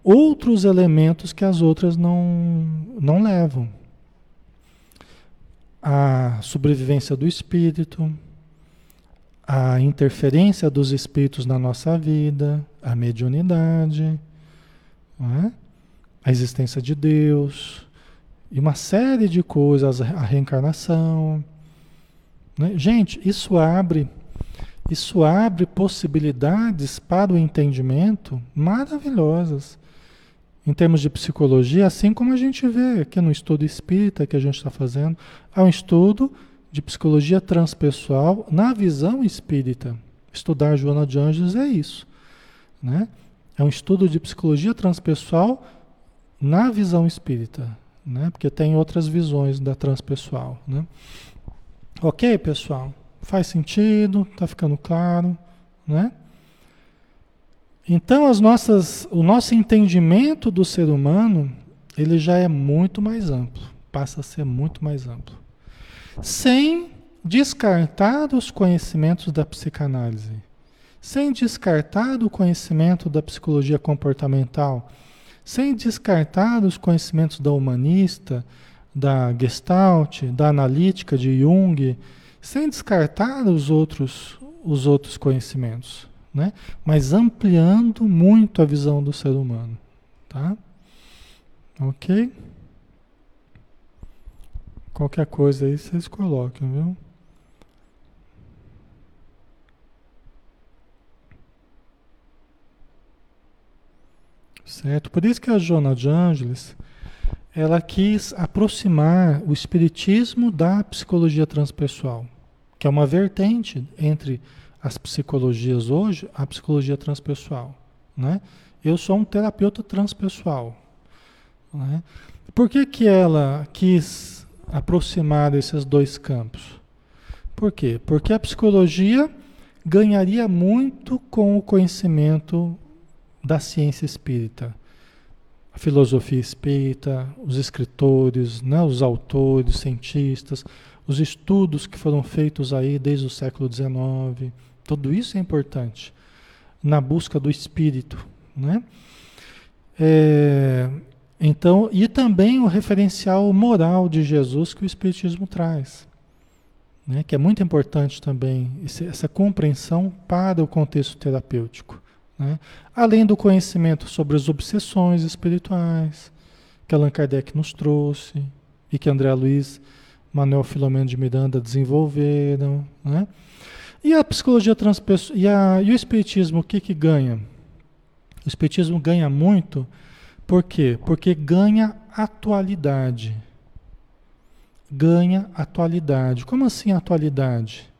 outros elementos que as outras não, não levam. A sobrevivência do espírito, a interferência dos espíritos na nossa vida, a mediunidade, é? a existência de Deus, e uma série de coisas, a reencarnação. Né? Gente, isso abre, isso abre possibilidades para o entendimento maravilhosas em termos de psicologia, assim como a gente vê aqui no estudo espírita que a gente está fazendo, é um estudo de psicologia transpessoal na visão espírita. Estudar Joana de Anjos é isso. Né? É um estudo de psicologia transpessoal na visão espírita né? Porque tem outras visões da transpessoal, né? Ok, pessoal? Faz sentido? Tá ficando claro, né? Então, as nossas, o nosso entendimento do ser humano, ele já é muito mais amplo, passa a ser muito mais amplo. Sem descartar os conhecimentos da psicanálise, sem descartar o conhecimento da psicologia comportamental, sem descartar os conhecimentos da humanista, da Gestalt, da analítica de Jung, sem descartar os outros, os outros conhecimentos, né? mas ampliando muito a visão do ser humano. Tá? Ok? Qualquer coisa aí vocês coloquem, viu? Certo? Por isso que a Joana de Ângeles, ela quis aproximar o espiritismo da psicologia transpessoal, que é uma vertente entre as psicologias hoje, a psicologia transpessoal, né? Eu sou um terapeuta transpessoal, né? Por que que ela quis aproximar esses dois campos? Por quê? Porque a psicologia ganharia muito com o conhecimento da ciência espírita. A filosofia espírita, os escritores, né, os autores, cientistas, os estudos que foram feitos aí desde o século XIX, tudo isso é importante na busca do espírito, né? É, então, e também o referencial moral de Jesus que o Espiritismo traz, né? que é muito importante também, essa compreensão para o contexto terapêutico. Né? Além do conhecimento sobre as obsessões espirituais que Allan Kardec nos trouxe e que André Luiz, Manuel Filomeno de Miranda desenvolveram. Né? E a psicologia transpessoal, e, a, e o espiritismo, o que, que ganha? O espiritismo ganha muito, por quê? Porque ganha atualidade. Ganha atualidade. Como assim atualidade?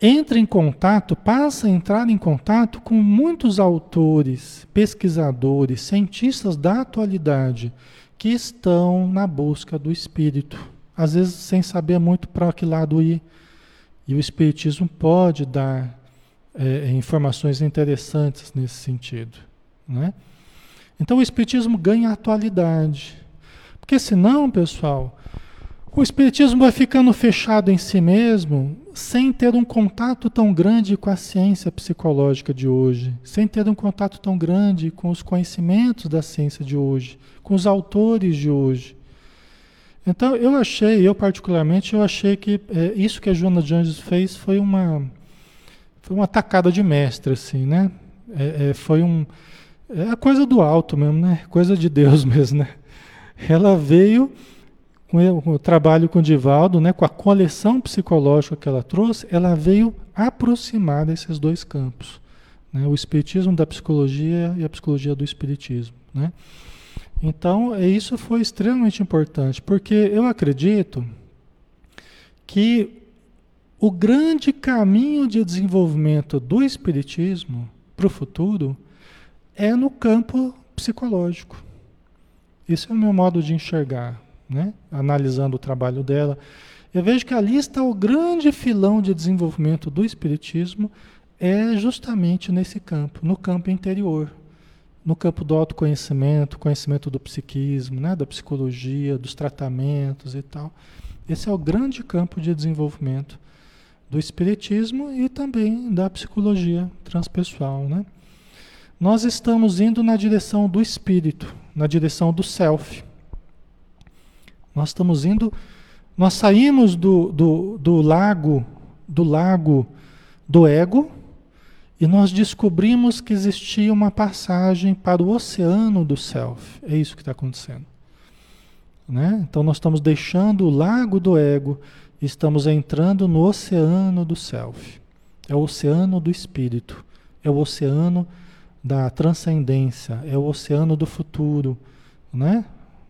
Entra em contato, passa a entrar em contato com muitos autores, pesquisadores, cientistas da atualidade que estão na busca do espírito, às vezes sem saber muito para que lado ir. E o espiritismo pode dar é, informações interessantes nesse sentido, né? Então o espiritismo ganha atualidade, porque senão, pessoal, o espiritismo vai ficando fechado em si mesmo, sem ter um contato tão grande com a ciência psicológica de hoje, sem ter um contato tão grande com os conhecimentos da ciência de hoje, com os autores de hoje. Então eu achei, eu particularmente, eu achei que é, isso que a Joana de Anjos fez foi uma, foi uma tacada de mestre, assim, né? É, é, foi um, é a coisa do alto mesmo, né? Coisa de Deus mesmo, né? Ela veio com o trabalho com o Divaldo, né, com a coleção psicológica que ela trouxe, ela veio aproximar desses dois campos. Né, o espiritismo da psicologia e a psicologia do espiritismo. Né? Então, isso foi extremamente importante, porque eu acredito que o grande caminho de desenvolvimento do espiritismo para o futuro é no campo psicológico. Esse é o meu modo de enxergar, né? analisando o trabalho dela. Eu vejo que ali está o grande filão de desenvolvimento do Espiritismo, é justamente nesse campo, no campo interior, no campo do autoconhecimento, conhecimento do psiquismo, né? da psicologia, dos tratamentos e tal. Esse é o grande campo de desenvolvimento do Espiritismo e também da psicologia transpessoal. Né? Nós estamos indo na direção do espírito, na direção do self. Nós estamos indo, nós saímos do, do, do lago, do lago do ego, e nós descobrimos que existia uma passagem para o oceano do self. É isso que está acontecendo. Né? Então nós estamos deixando o lago do ego estamos entrando no oceano do self. É o oceano do espírito. É o oceano da transcendência, é o oceano do futuro, né?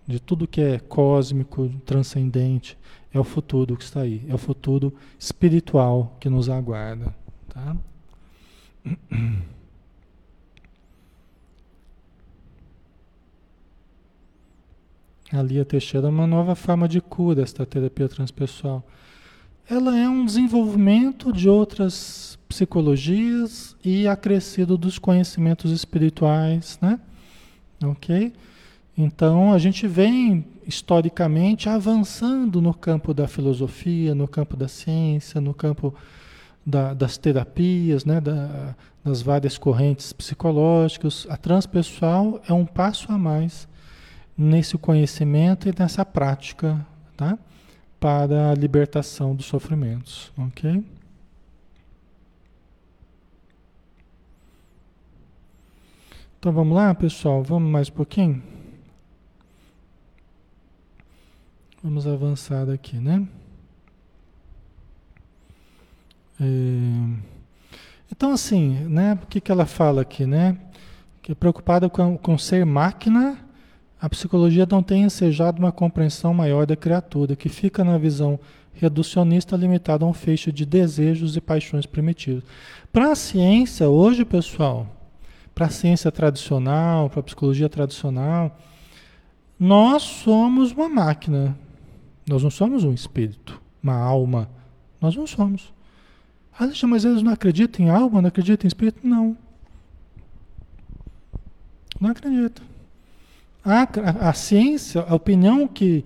De tudo que é cósmico, transcendente, é o futuro que está aí, é o futuro espiritual que nos aguarda, tá? A Teixeira é uma nova forma de cura, esta terapia transpessoal. Ela é um desenvolvimento de outras psicologias e acrescido dos conhecimentos espirituais, né? Ok? Então a gente vem historicamente avançando no campo da filosofia, no campo da ciência, no campo da, das terapias, né? Da, das várias correntes psicológicas. A transpessoal é um passo a mais nesse conhecimento e nessa prática, tá? Para a libertação dos sofrimentos, ok? Então vamos lá, pessoal? Vamos mais um pouquinho? Vamos avançar aqui, né? É... Então, assim, né? O que, que ela fala aqui, né? Que é preocupada com, com ser máquina, a psicologia não tem ensejado uma compreensão maior da criatura, que fica na visão reducionista limitada a um feixe de desejos e paixões primitivos. Para a ciência, hoje, pessoal, para a ciência tradicional, para a psicologia tradicional, nós somos uma máquina. Nós não somos um espírito, uma alma. Nós não somos. Ah, mas eles não acreditam em alma, não acreditam em espírito? Não. Não acreditam. A, a, a ciência, a opinião que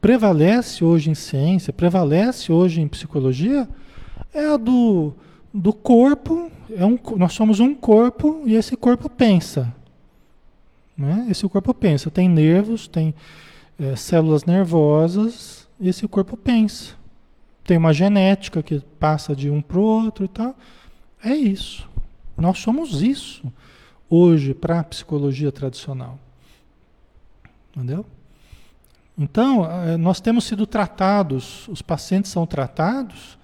prevalece hoje em ciência, prevalece hoje em psicologia, é a do do corpo, é um, nós somos um corpo e esse corpo pensa. Né? Esse corpo pensa, tem nervos, tem é, células nervosas, esse corpo pensa. Tem uma genética que passa de um para o outro e tal. É isso. Nós somos isso hoje para a psicologia tradicional. Entendeu? Então, é, nós temos sido tratados, os pacientes são tratados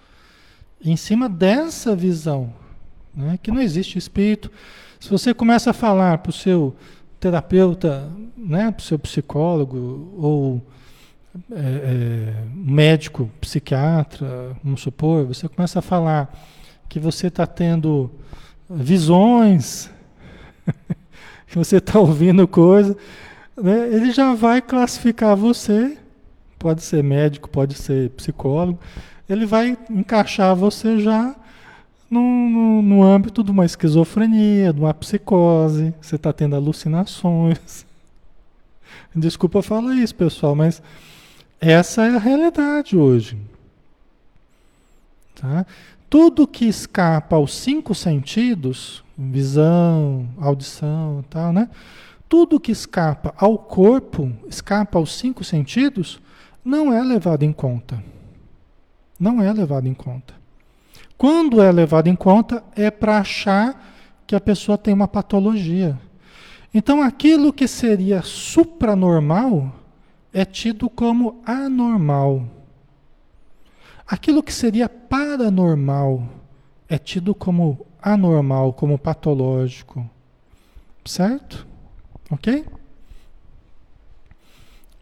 em cima dessa visão, né, que não existe espírito. Se você começa a falar para o seu terapeuta, né, para o seu psicólogo ou é, é, médico, psiquiatra, vamos supor, você começa a falar que você está tendo visões, que você está ouvindo coisa, né, ele já vai classificar você, pode ser médico, pode ser psicólogo, ele vai encaixar você já no, no, no âmbito de uma esquizofrenia, de uma psicose, você está tendo alucinações. Desculpa falar isso, pessoal, mas essa é a realidade hoje. Tá? Tudo que escapa aos cinco sentidos, visão, audição, tal, né? Tudo que escapa ao corpo, escapa aos cinco sentidos, não é levado em conta não é levado em conta. Quando é levado em conta, é para achar que a pessoa tem uma patologia. Então, aquilo que seria supranormal é tido como anormal. Aquilo que seria paranormal é tido como anormal, como patológico. Certo? Ok?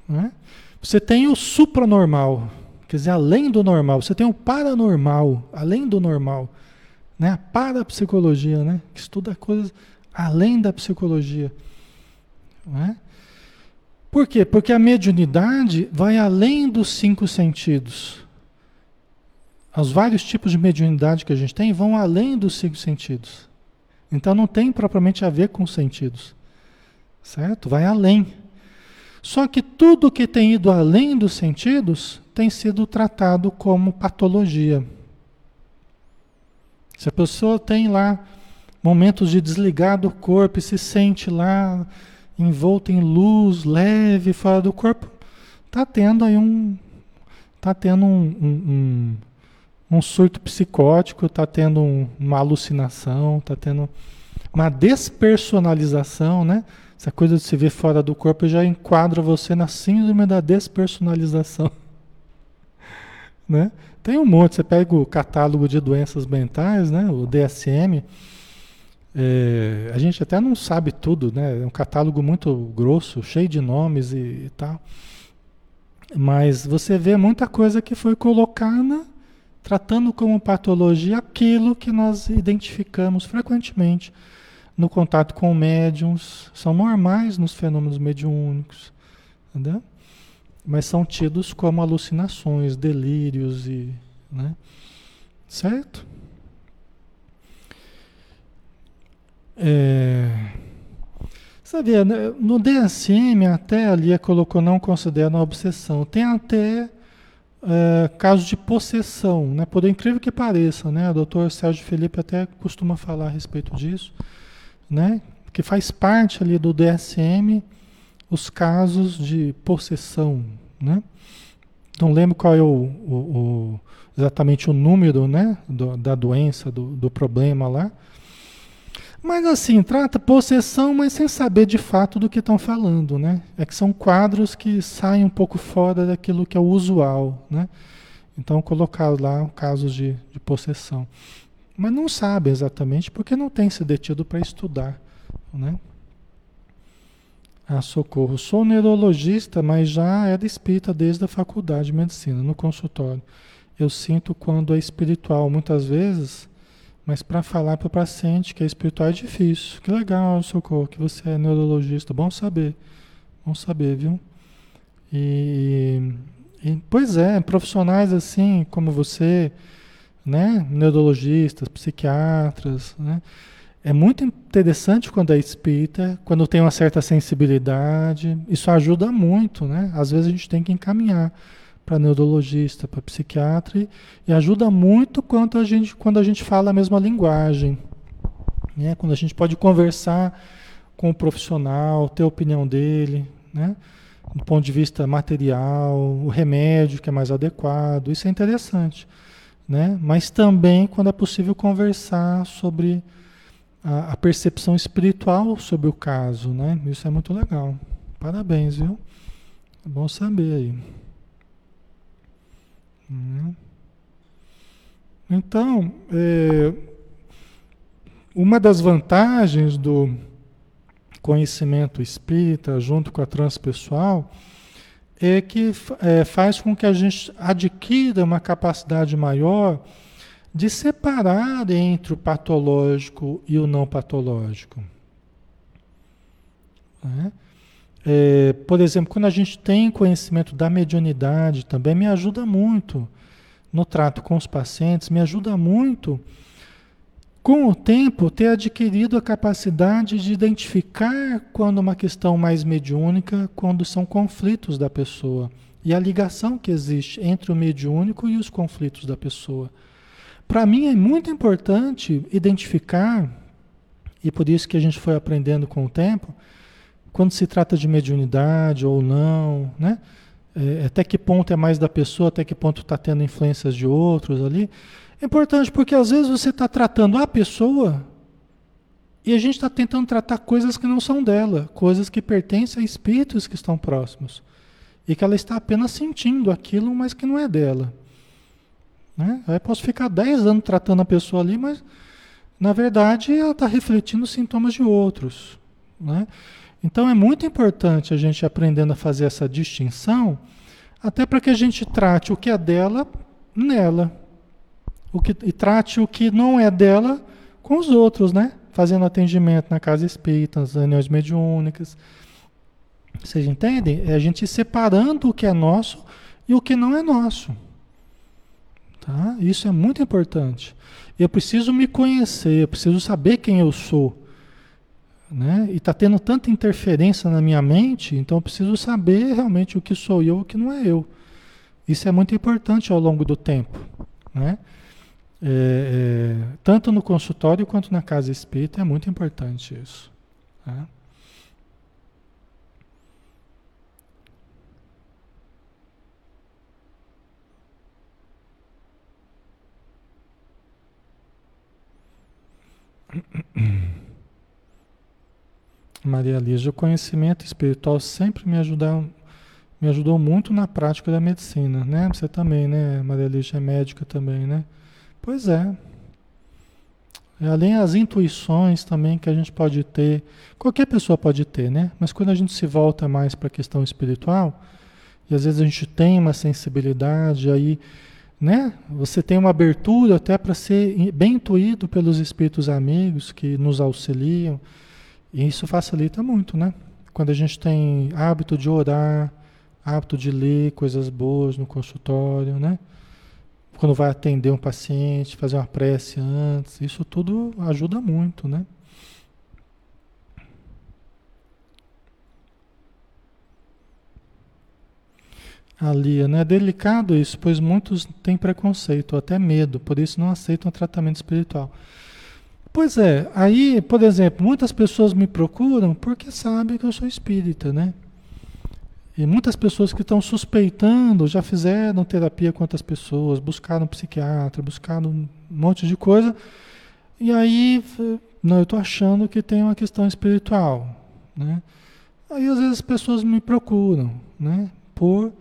Né? Você tem o supranormal, Quer dizer, além do normal. Você tem o paranormal, além do normal. Né? A parapsicologia, né? que estuda coisas além da psicologia. Não é? Por quê? Porque a mediunidade vai além dos cinco sentidos. Os vários tipos de mediunidade que a gente tem vão além dos cinco sentidos. Então não tem propriamente a ver com os sentidos. Certo? Vai além. Só que tudo que tem ido além dos sentidos tem sido tratado como patologia. Se a pessoa tem lá momentos de desligar do corpo e se sente lá envolto em luz, leve, fora do corpo, está tendo aí um. Está tendo um, um, um, um, surto psicótico, está tendo um, uma alucinação, está tendo uma despersonalização, né? Essa coisa de se ver fora do corpo já enquadra você na síndrome da despersonalização. né? Tem um monte, você pega o catálogo de doenças mentais, né? o DSM, é, a gente até não sabe tudo, né? É um catálogo muito grosso, cheio de nomes e, e tal. Mas você vê muita coisa que foi colocada tratando como patologia aquilo que nós identificamos frequentemente no contato com médiums, são normais nos fenômenos mediúnicos, entendeu? Mas são tidos como alucinações, delírios e, né? Certo? É... Sabia, né, no DSM até ali colocou não considera uma obsessão. Tem até é, casos de possessão, né? Por incrível que pareça, né? O doutor Sérgio Felipe até costuma falar a respeito disso, né? Que faz parte ali do DSM os casos de possessão, né? Não lembro qual é o, o, o exatamente o número, né? Do, da doença, do, do problema lá, mas assim, trata possessão, mas sem saber de fato do que estão falando, né? É que são quadros que saem um pouco fora daquilo que é o usual, né? Então colocar lá casos de, de possessão. Mas não sabe exatamente porque não tem se detido para estudar, né? Ah, socorro. Sou neurologista, mas já era espírita desde a faculdade de medicina, no consultório. Eu sinto quando é espiritual, muitas vezes mas para falar para o paciente que é espiritual é difícil. Que legal, Socorro, que você é neurologista. Bom saber. Bom saber, viu? E, e, pois é, profissionais assim como você, né? Neurologistas, psiquiatras, né? É muito interessante quando é espírita, quando tem uma certa sensibilidade. Isso ajuda muito, né? Às vezes a gente tem que encaminhar para neurologista, para psiquiatra e, e, ajuda muito quando a gente quando a gente fala a mesma linguagem, né? Quando a gente pode conversar com o profissional, ter a opinião dele, né? Do ponto de vista material, o remédio que é mais adequado, isso é interessante, né? Mas também quando é possível conversar sobre a, a percepção espiritual sobre o caso, né? Isso é muito legal. Parabéns, viu? É bom saber aí. Uhum. Então, é, uma das vantagens do conhecimento espírita junto com a transpessoal é que é, faz com que a gente adquira uma capacidade maior de separar entre o patológico e o não patológico. Né? É, por exemplo, quando a gente tem conhecimento da mediunidade, também me ajuda muito no trato com os pacientes, me ajuda muito, com o tempo, ter adquirido a capacidade de identificar quando uma questão mais mediúnica, quando são conflitos da pessoa e a ligação que existe entre o mediúnico e os conflitos da pessoa. Para mim é muito importante identificar, e por isso que a gente foi aprendendo com o tempo, quando se trata de mediunidade ou não, né? É, até que ponto é mais da pessoa, até que ponto está tendo influências de outros ali. É importante porque às vezes você está tratando a pessoa e a gente está tentando tratar coisas que não são dela, coisas que pertencem a espíritos que estão próximos. E que ela está apenas sentindo aquilo, mas que não é dela. Né? Aí posso ficar 10 anos tratando a pessoa ali, mas na verdade ela está refletindo sintomas de outros. Né? Então é muito importante a gente aprendendo a fazer essa distinção, até para que a gente trate o que é dela nela. O que, e trate o que não é dela com os outros, né? fazendo atendimento na casa espírita, nas reuniões mediúnicas. Vocês entendem? É a gente separando o que é nosso e o que não é nosso. Tá? Isso é muito importante. Eu preciso me conhecer, eu preciso saber quem eu sou. Né? E está tendo tanta interferência na minha mente, então eu preciso saber realmente o que sou eu e o que não é eu. Isso é muito importante ao longo do tempo. Né? É, é, tanto no consultório quanto na casa espírita é muito importante isso. Tá? Maria Lígia, o conhecimento espiritual sempre me ajudou, me ajudou muito na prática da medicina, né? Você também, né? Maria Lígia é médica também, né? Pois é. Além as intuições também que a gente pode ter, qualquer pessoa pode ter, né? Mas quando a gente se volta mais para a questão espiritual, e às vezes a gente tem uma sensibilidade aí, né? Você tem uma abertura até para ser bem intuído pelos espíritos amigos que nos auxiliam e isso facilita muito, né? Quando a gente tem hábito de orar, hábito de ler coisas boas no consultório, né? Quando vai atender um paciente, fazer uma prece antes, isso tudo ajuda muito, né? Ali, né? É delicado isso, pois muitos têm preconceito, até medo, por isso não aceitam tratamento espiritual. Pois é, aí, por exemplo, muitas pessoas me procuram porque sabem que eu sou espírita, né? E muitas pessoas que estão suspeitando já fizeram terapia com outras pessoas, buscaram um psiquiatra, buscaram um monte de coisa. E aí, não, eu estou achando que tem uma questão espiritual, né? Aí às vezes as pessoas me procuram, né? Por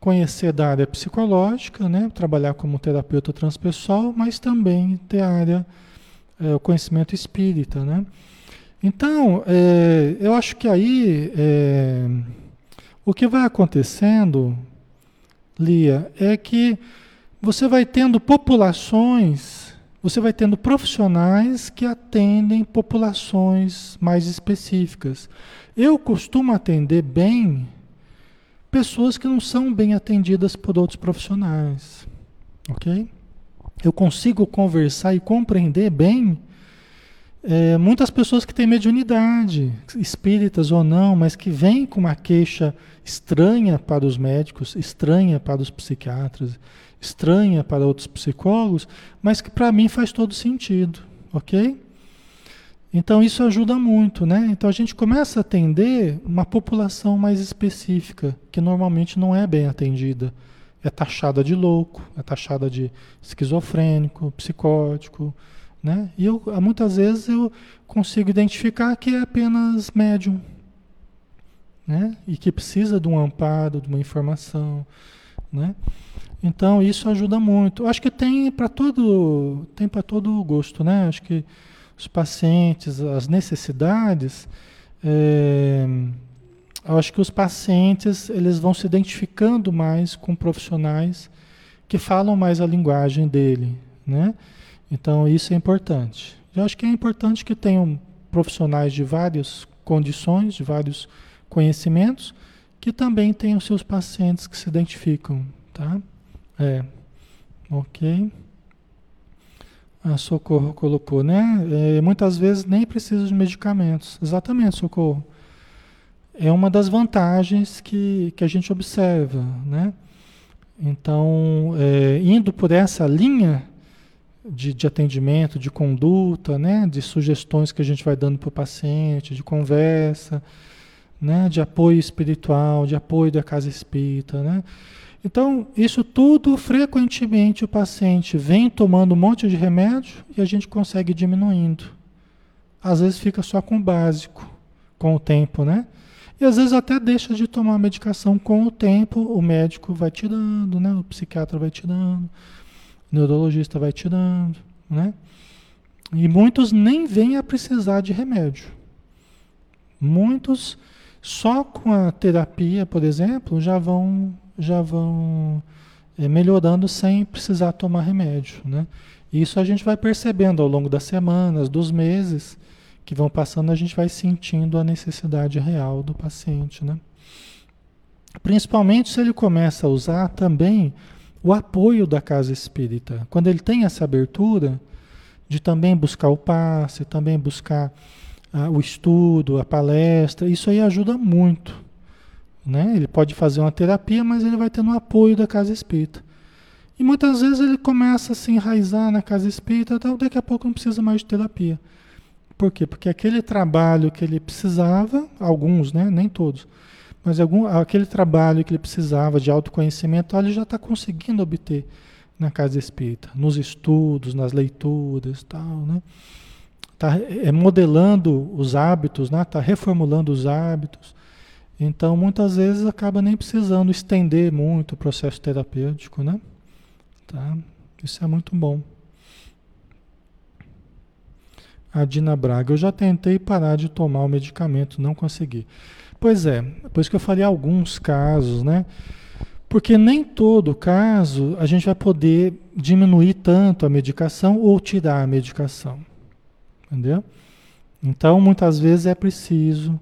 conhecer da área psicológica, né? Trabalhar como terapeuta transpessoal, mas também ter área é, o conhecimento espírita, né? Então, é, eu acho que aí é, o que vai acontecendo, Lia, é que você vai tendo populações, você vai tendo profissionais que atendem populações mais específicas. Eu costumo atender bem pessoas que não são bem atendidas por outros profissionais, ok? Eu consigo conversar e compreender bem é, muitas pessoas que têm mediunidade, espíritas ou não, mas que vêm com uma queixa estranha para os médicos, estranha para os psiquiatras, estranha para outros psicólogos, mas que para mim faz todo sentido, ok? Então isso ajuda muito, né? Então a gente começa a atender uma população mais específica, que normalmente não é bem atendida é taxada de louco, é taxada de esquizofrênico, psicótico, né? E eu, muitas vezes eu consigo identificar que é apenas médium, né? E que precisa de um amparo, de uma informação, né? Então isso ajuda muito. Acho que tem para todo tem para todo gosto, né? Acho que os pacientes, as necessidades é, eu acho que os pacientes eles vão se identificando mais com profissionais que falam mais a linguagem dele, né? Então isso é importante. Eu acho que é importante que tenham profissionais de várias condições, de vários conhecimentos, que também tenham seus pacientes que se identificam, tá? É, ok. A Socorro colocou, né? É, muitas vezes nem precisa de medicamentos. Exatamente, Socorro é uma das vantagens que, que a gente observa, né? Então, é, indo por essa linha de, de atendimento, de conduta, né? De sugestões que a gente vai dando para o paciente, de conversa, né? De apoio espiritual, de apoio da casa espírita, né? Então, isso tudo frequentemente o paciente vem tomando um monte de remédio e a gente consegue diminuindo. Às vezes fica só com o básico, com o tempo, né? E às vezes até deixa de tomar a medicação com o tempo, o médico vai tirando, né? O psiquiatra vai tirando, o neurologista vai tirando, né? E muitos nem vêm a precisar de remédio. Muitos só com a terapia, por exemplo, já vão já vão é, melhorando sem precisar tomar remédio, né? Isso a gente vai percebendo ao longo das semanas, dos meses que vão passando, a gente vai sentindo a necessidade real do paciente, né? Principalmente se ele começa a usar também o apoio da casa espírita. Quando ele tem essa abertura de também buscar o passe, também buscar ah, o estudo, a palestra, isso aí ajuda muito. Né? Ele pode fazer uma terapia, mas ele vai tendo o apoio da casa espírita. E muitas vezes ele começa a se enraizar na casa espírita, então daqui a pouco não precisa mais de terapia. Por quê? Porque aquele trabalho que ele precisava, alguns, né? nem todos, mas algum, aquele trabalho que ele precisava de autoconhecimento, ele já está conseguindo obter na casa espírita, nos estudos, nas leituras, tal, né? Está é, modelando os hábitos, né? Está reformulando os hábitos. Então, muitas vezes acaba nem precisando estender muito o processo terapêutico, né? Tá? Isso é muito bom. A Dina Braga, eu já tentei parar de tomar o medicamento, não consegui. Pois é, por isso que eu falei alguns casos, né? Porque nem todo caso a gente vai poder diminuir tanto a medicação ou tirar a medicação. Entendeu? Então, muitas vezes é preciso.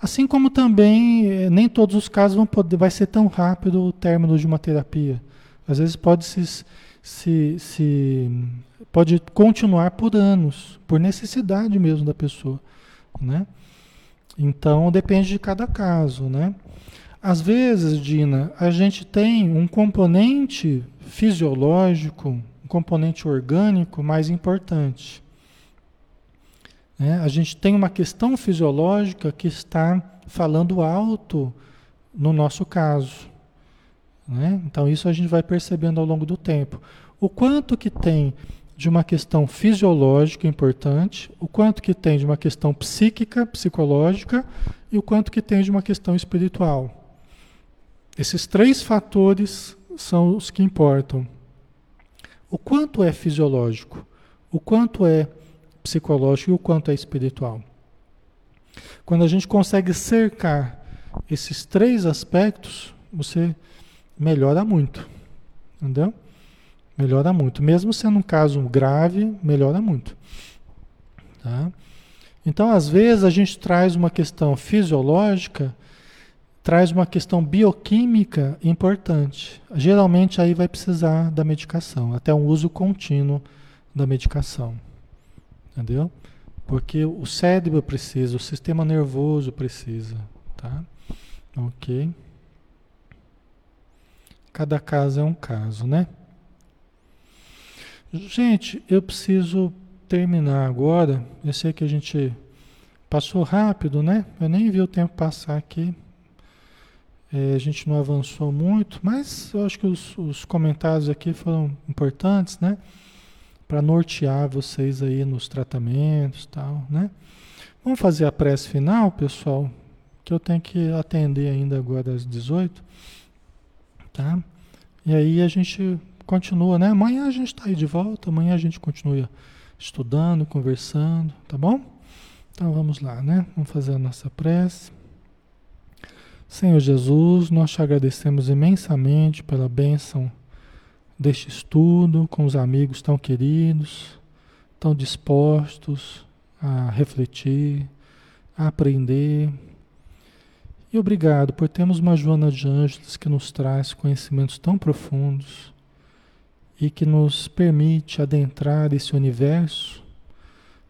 Assim como também eh, nem todos os casos vão poder, vai ser tão rápido o término de uma terapia. Às vezes pode se, se, se pode continuar por anos, por necessidade mesmo da pessoa, né? Então depende de cada caso, né? Às vezes, Dina, a gente tem um componente fisiológico, um componente orgânico mais importante. Né? A gente tem uma questão fisiológica que está falando alto no nosso caso. Né? Então isso a gente vai percebendo ao longo do tempo. O quanto que tem de uma questão fisiológica importante, o quanto que tem de uma questão psíquica, psicológica e o quanto que tem de uma questão espiritual. Esses três fatores são os que importam. O quanto é fisiológico, o quanto é psicológico e o quanto é espiritual. Quando a gente consegue cercar esses três aspectos, você melhora muito. Entendeu? Melhora muito. Mesmo sendo um caso grave, melhora muito. Tá? Então, às vezes, a gente traz uma questão fisiológica, traz uma questão bioquímica importante. Geralmente, aí vai precisar da medicação, até um uso contínuo da medicação. Entendeu? Porque o cérebro precisa, o sistema nervoso precisa. Tá? Ok? Cada caso é um caso, né? Gente, eu preciso terminar agora. Eu sei que a gente passou rápido, né? Eu nem vi o tempo passar aqui. É, a gente não avançou muito, mas eu acho que os, os comentários aqui foram importantes, né? Para nortear vocês aí nos tratamentos tal, né? Vamos fazer a prece final, pessoal, que eu tenho que atender ainda agora às 18, tá? E aí a gente continua, né? Amanhã a gente está aí de volta, amanhã a gente continua estudando, conversando, tá bom? Então vamos lá, né? Vamos fazer a nossa prece. Senhor Jesus, nós te agradecemos imensamente pela bênção deste estudo com os amigos tão queridos, tão dispostos a refletir, a aprender. E obrigado por termos uma Joana de Ângeles que nos traz conhecimentos tão profundos e que nos permite adentrar esse universo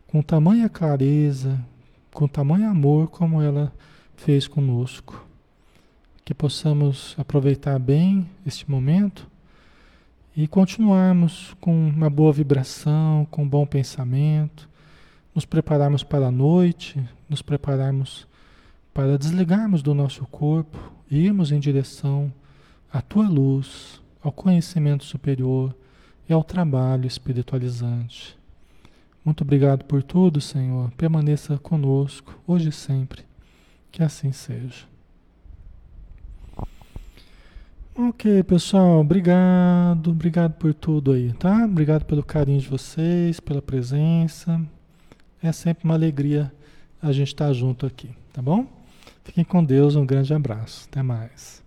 com tamanha clareza, com tamanho amor como ela fez conosco. Que possamos aproveitar bem este momento e continuarmos com uma boa vibração, com um bom pensamento, nos prepararmos para a noite, nos prepararmos para desligarmos do nosso corpo, irmos em direção à tua luz, ao conhecimento superior, e ao trabalho espiritualizante. Muito obrigado por tudo, Senhor. Permaneça conosco, hoje e sempre. Que assim seja. Ok, pessoal, obrigado, obrigado por tudo aí, tá? Obrigado pelo carinho de vocês, pela presença. É sempre uma alegria a gente estar junto aqui, tá bom? Fiquem com Deus, um grande abraço. Até mais.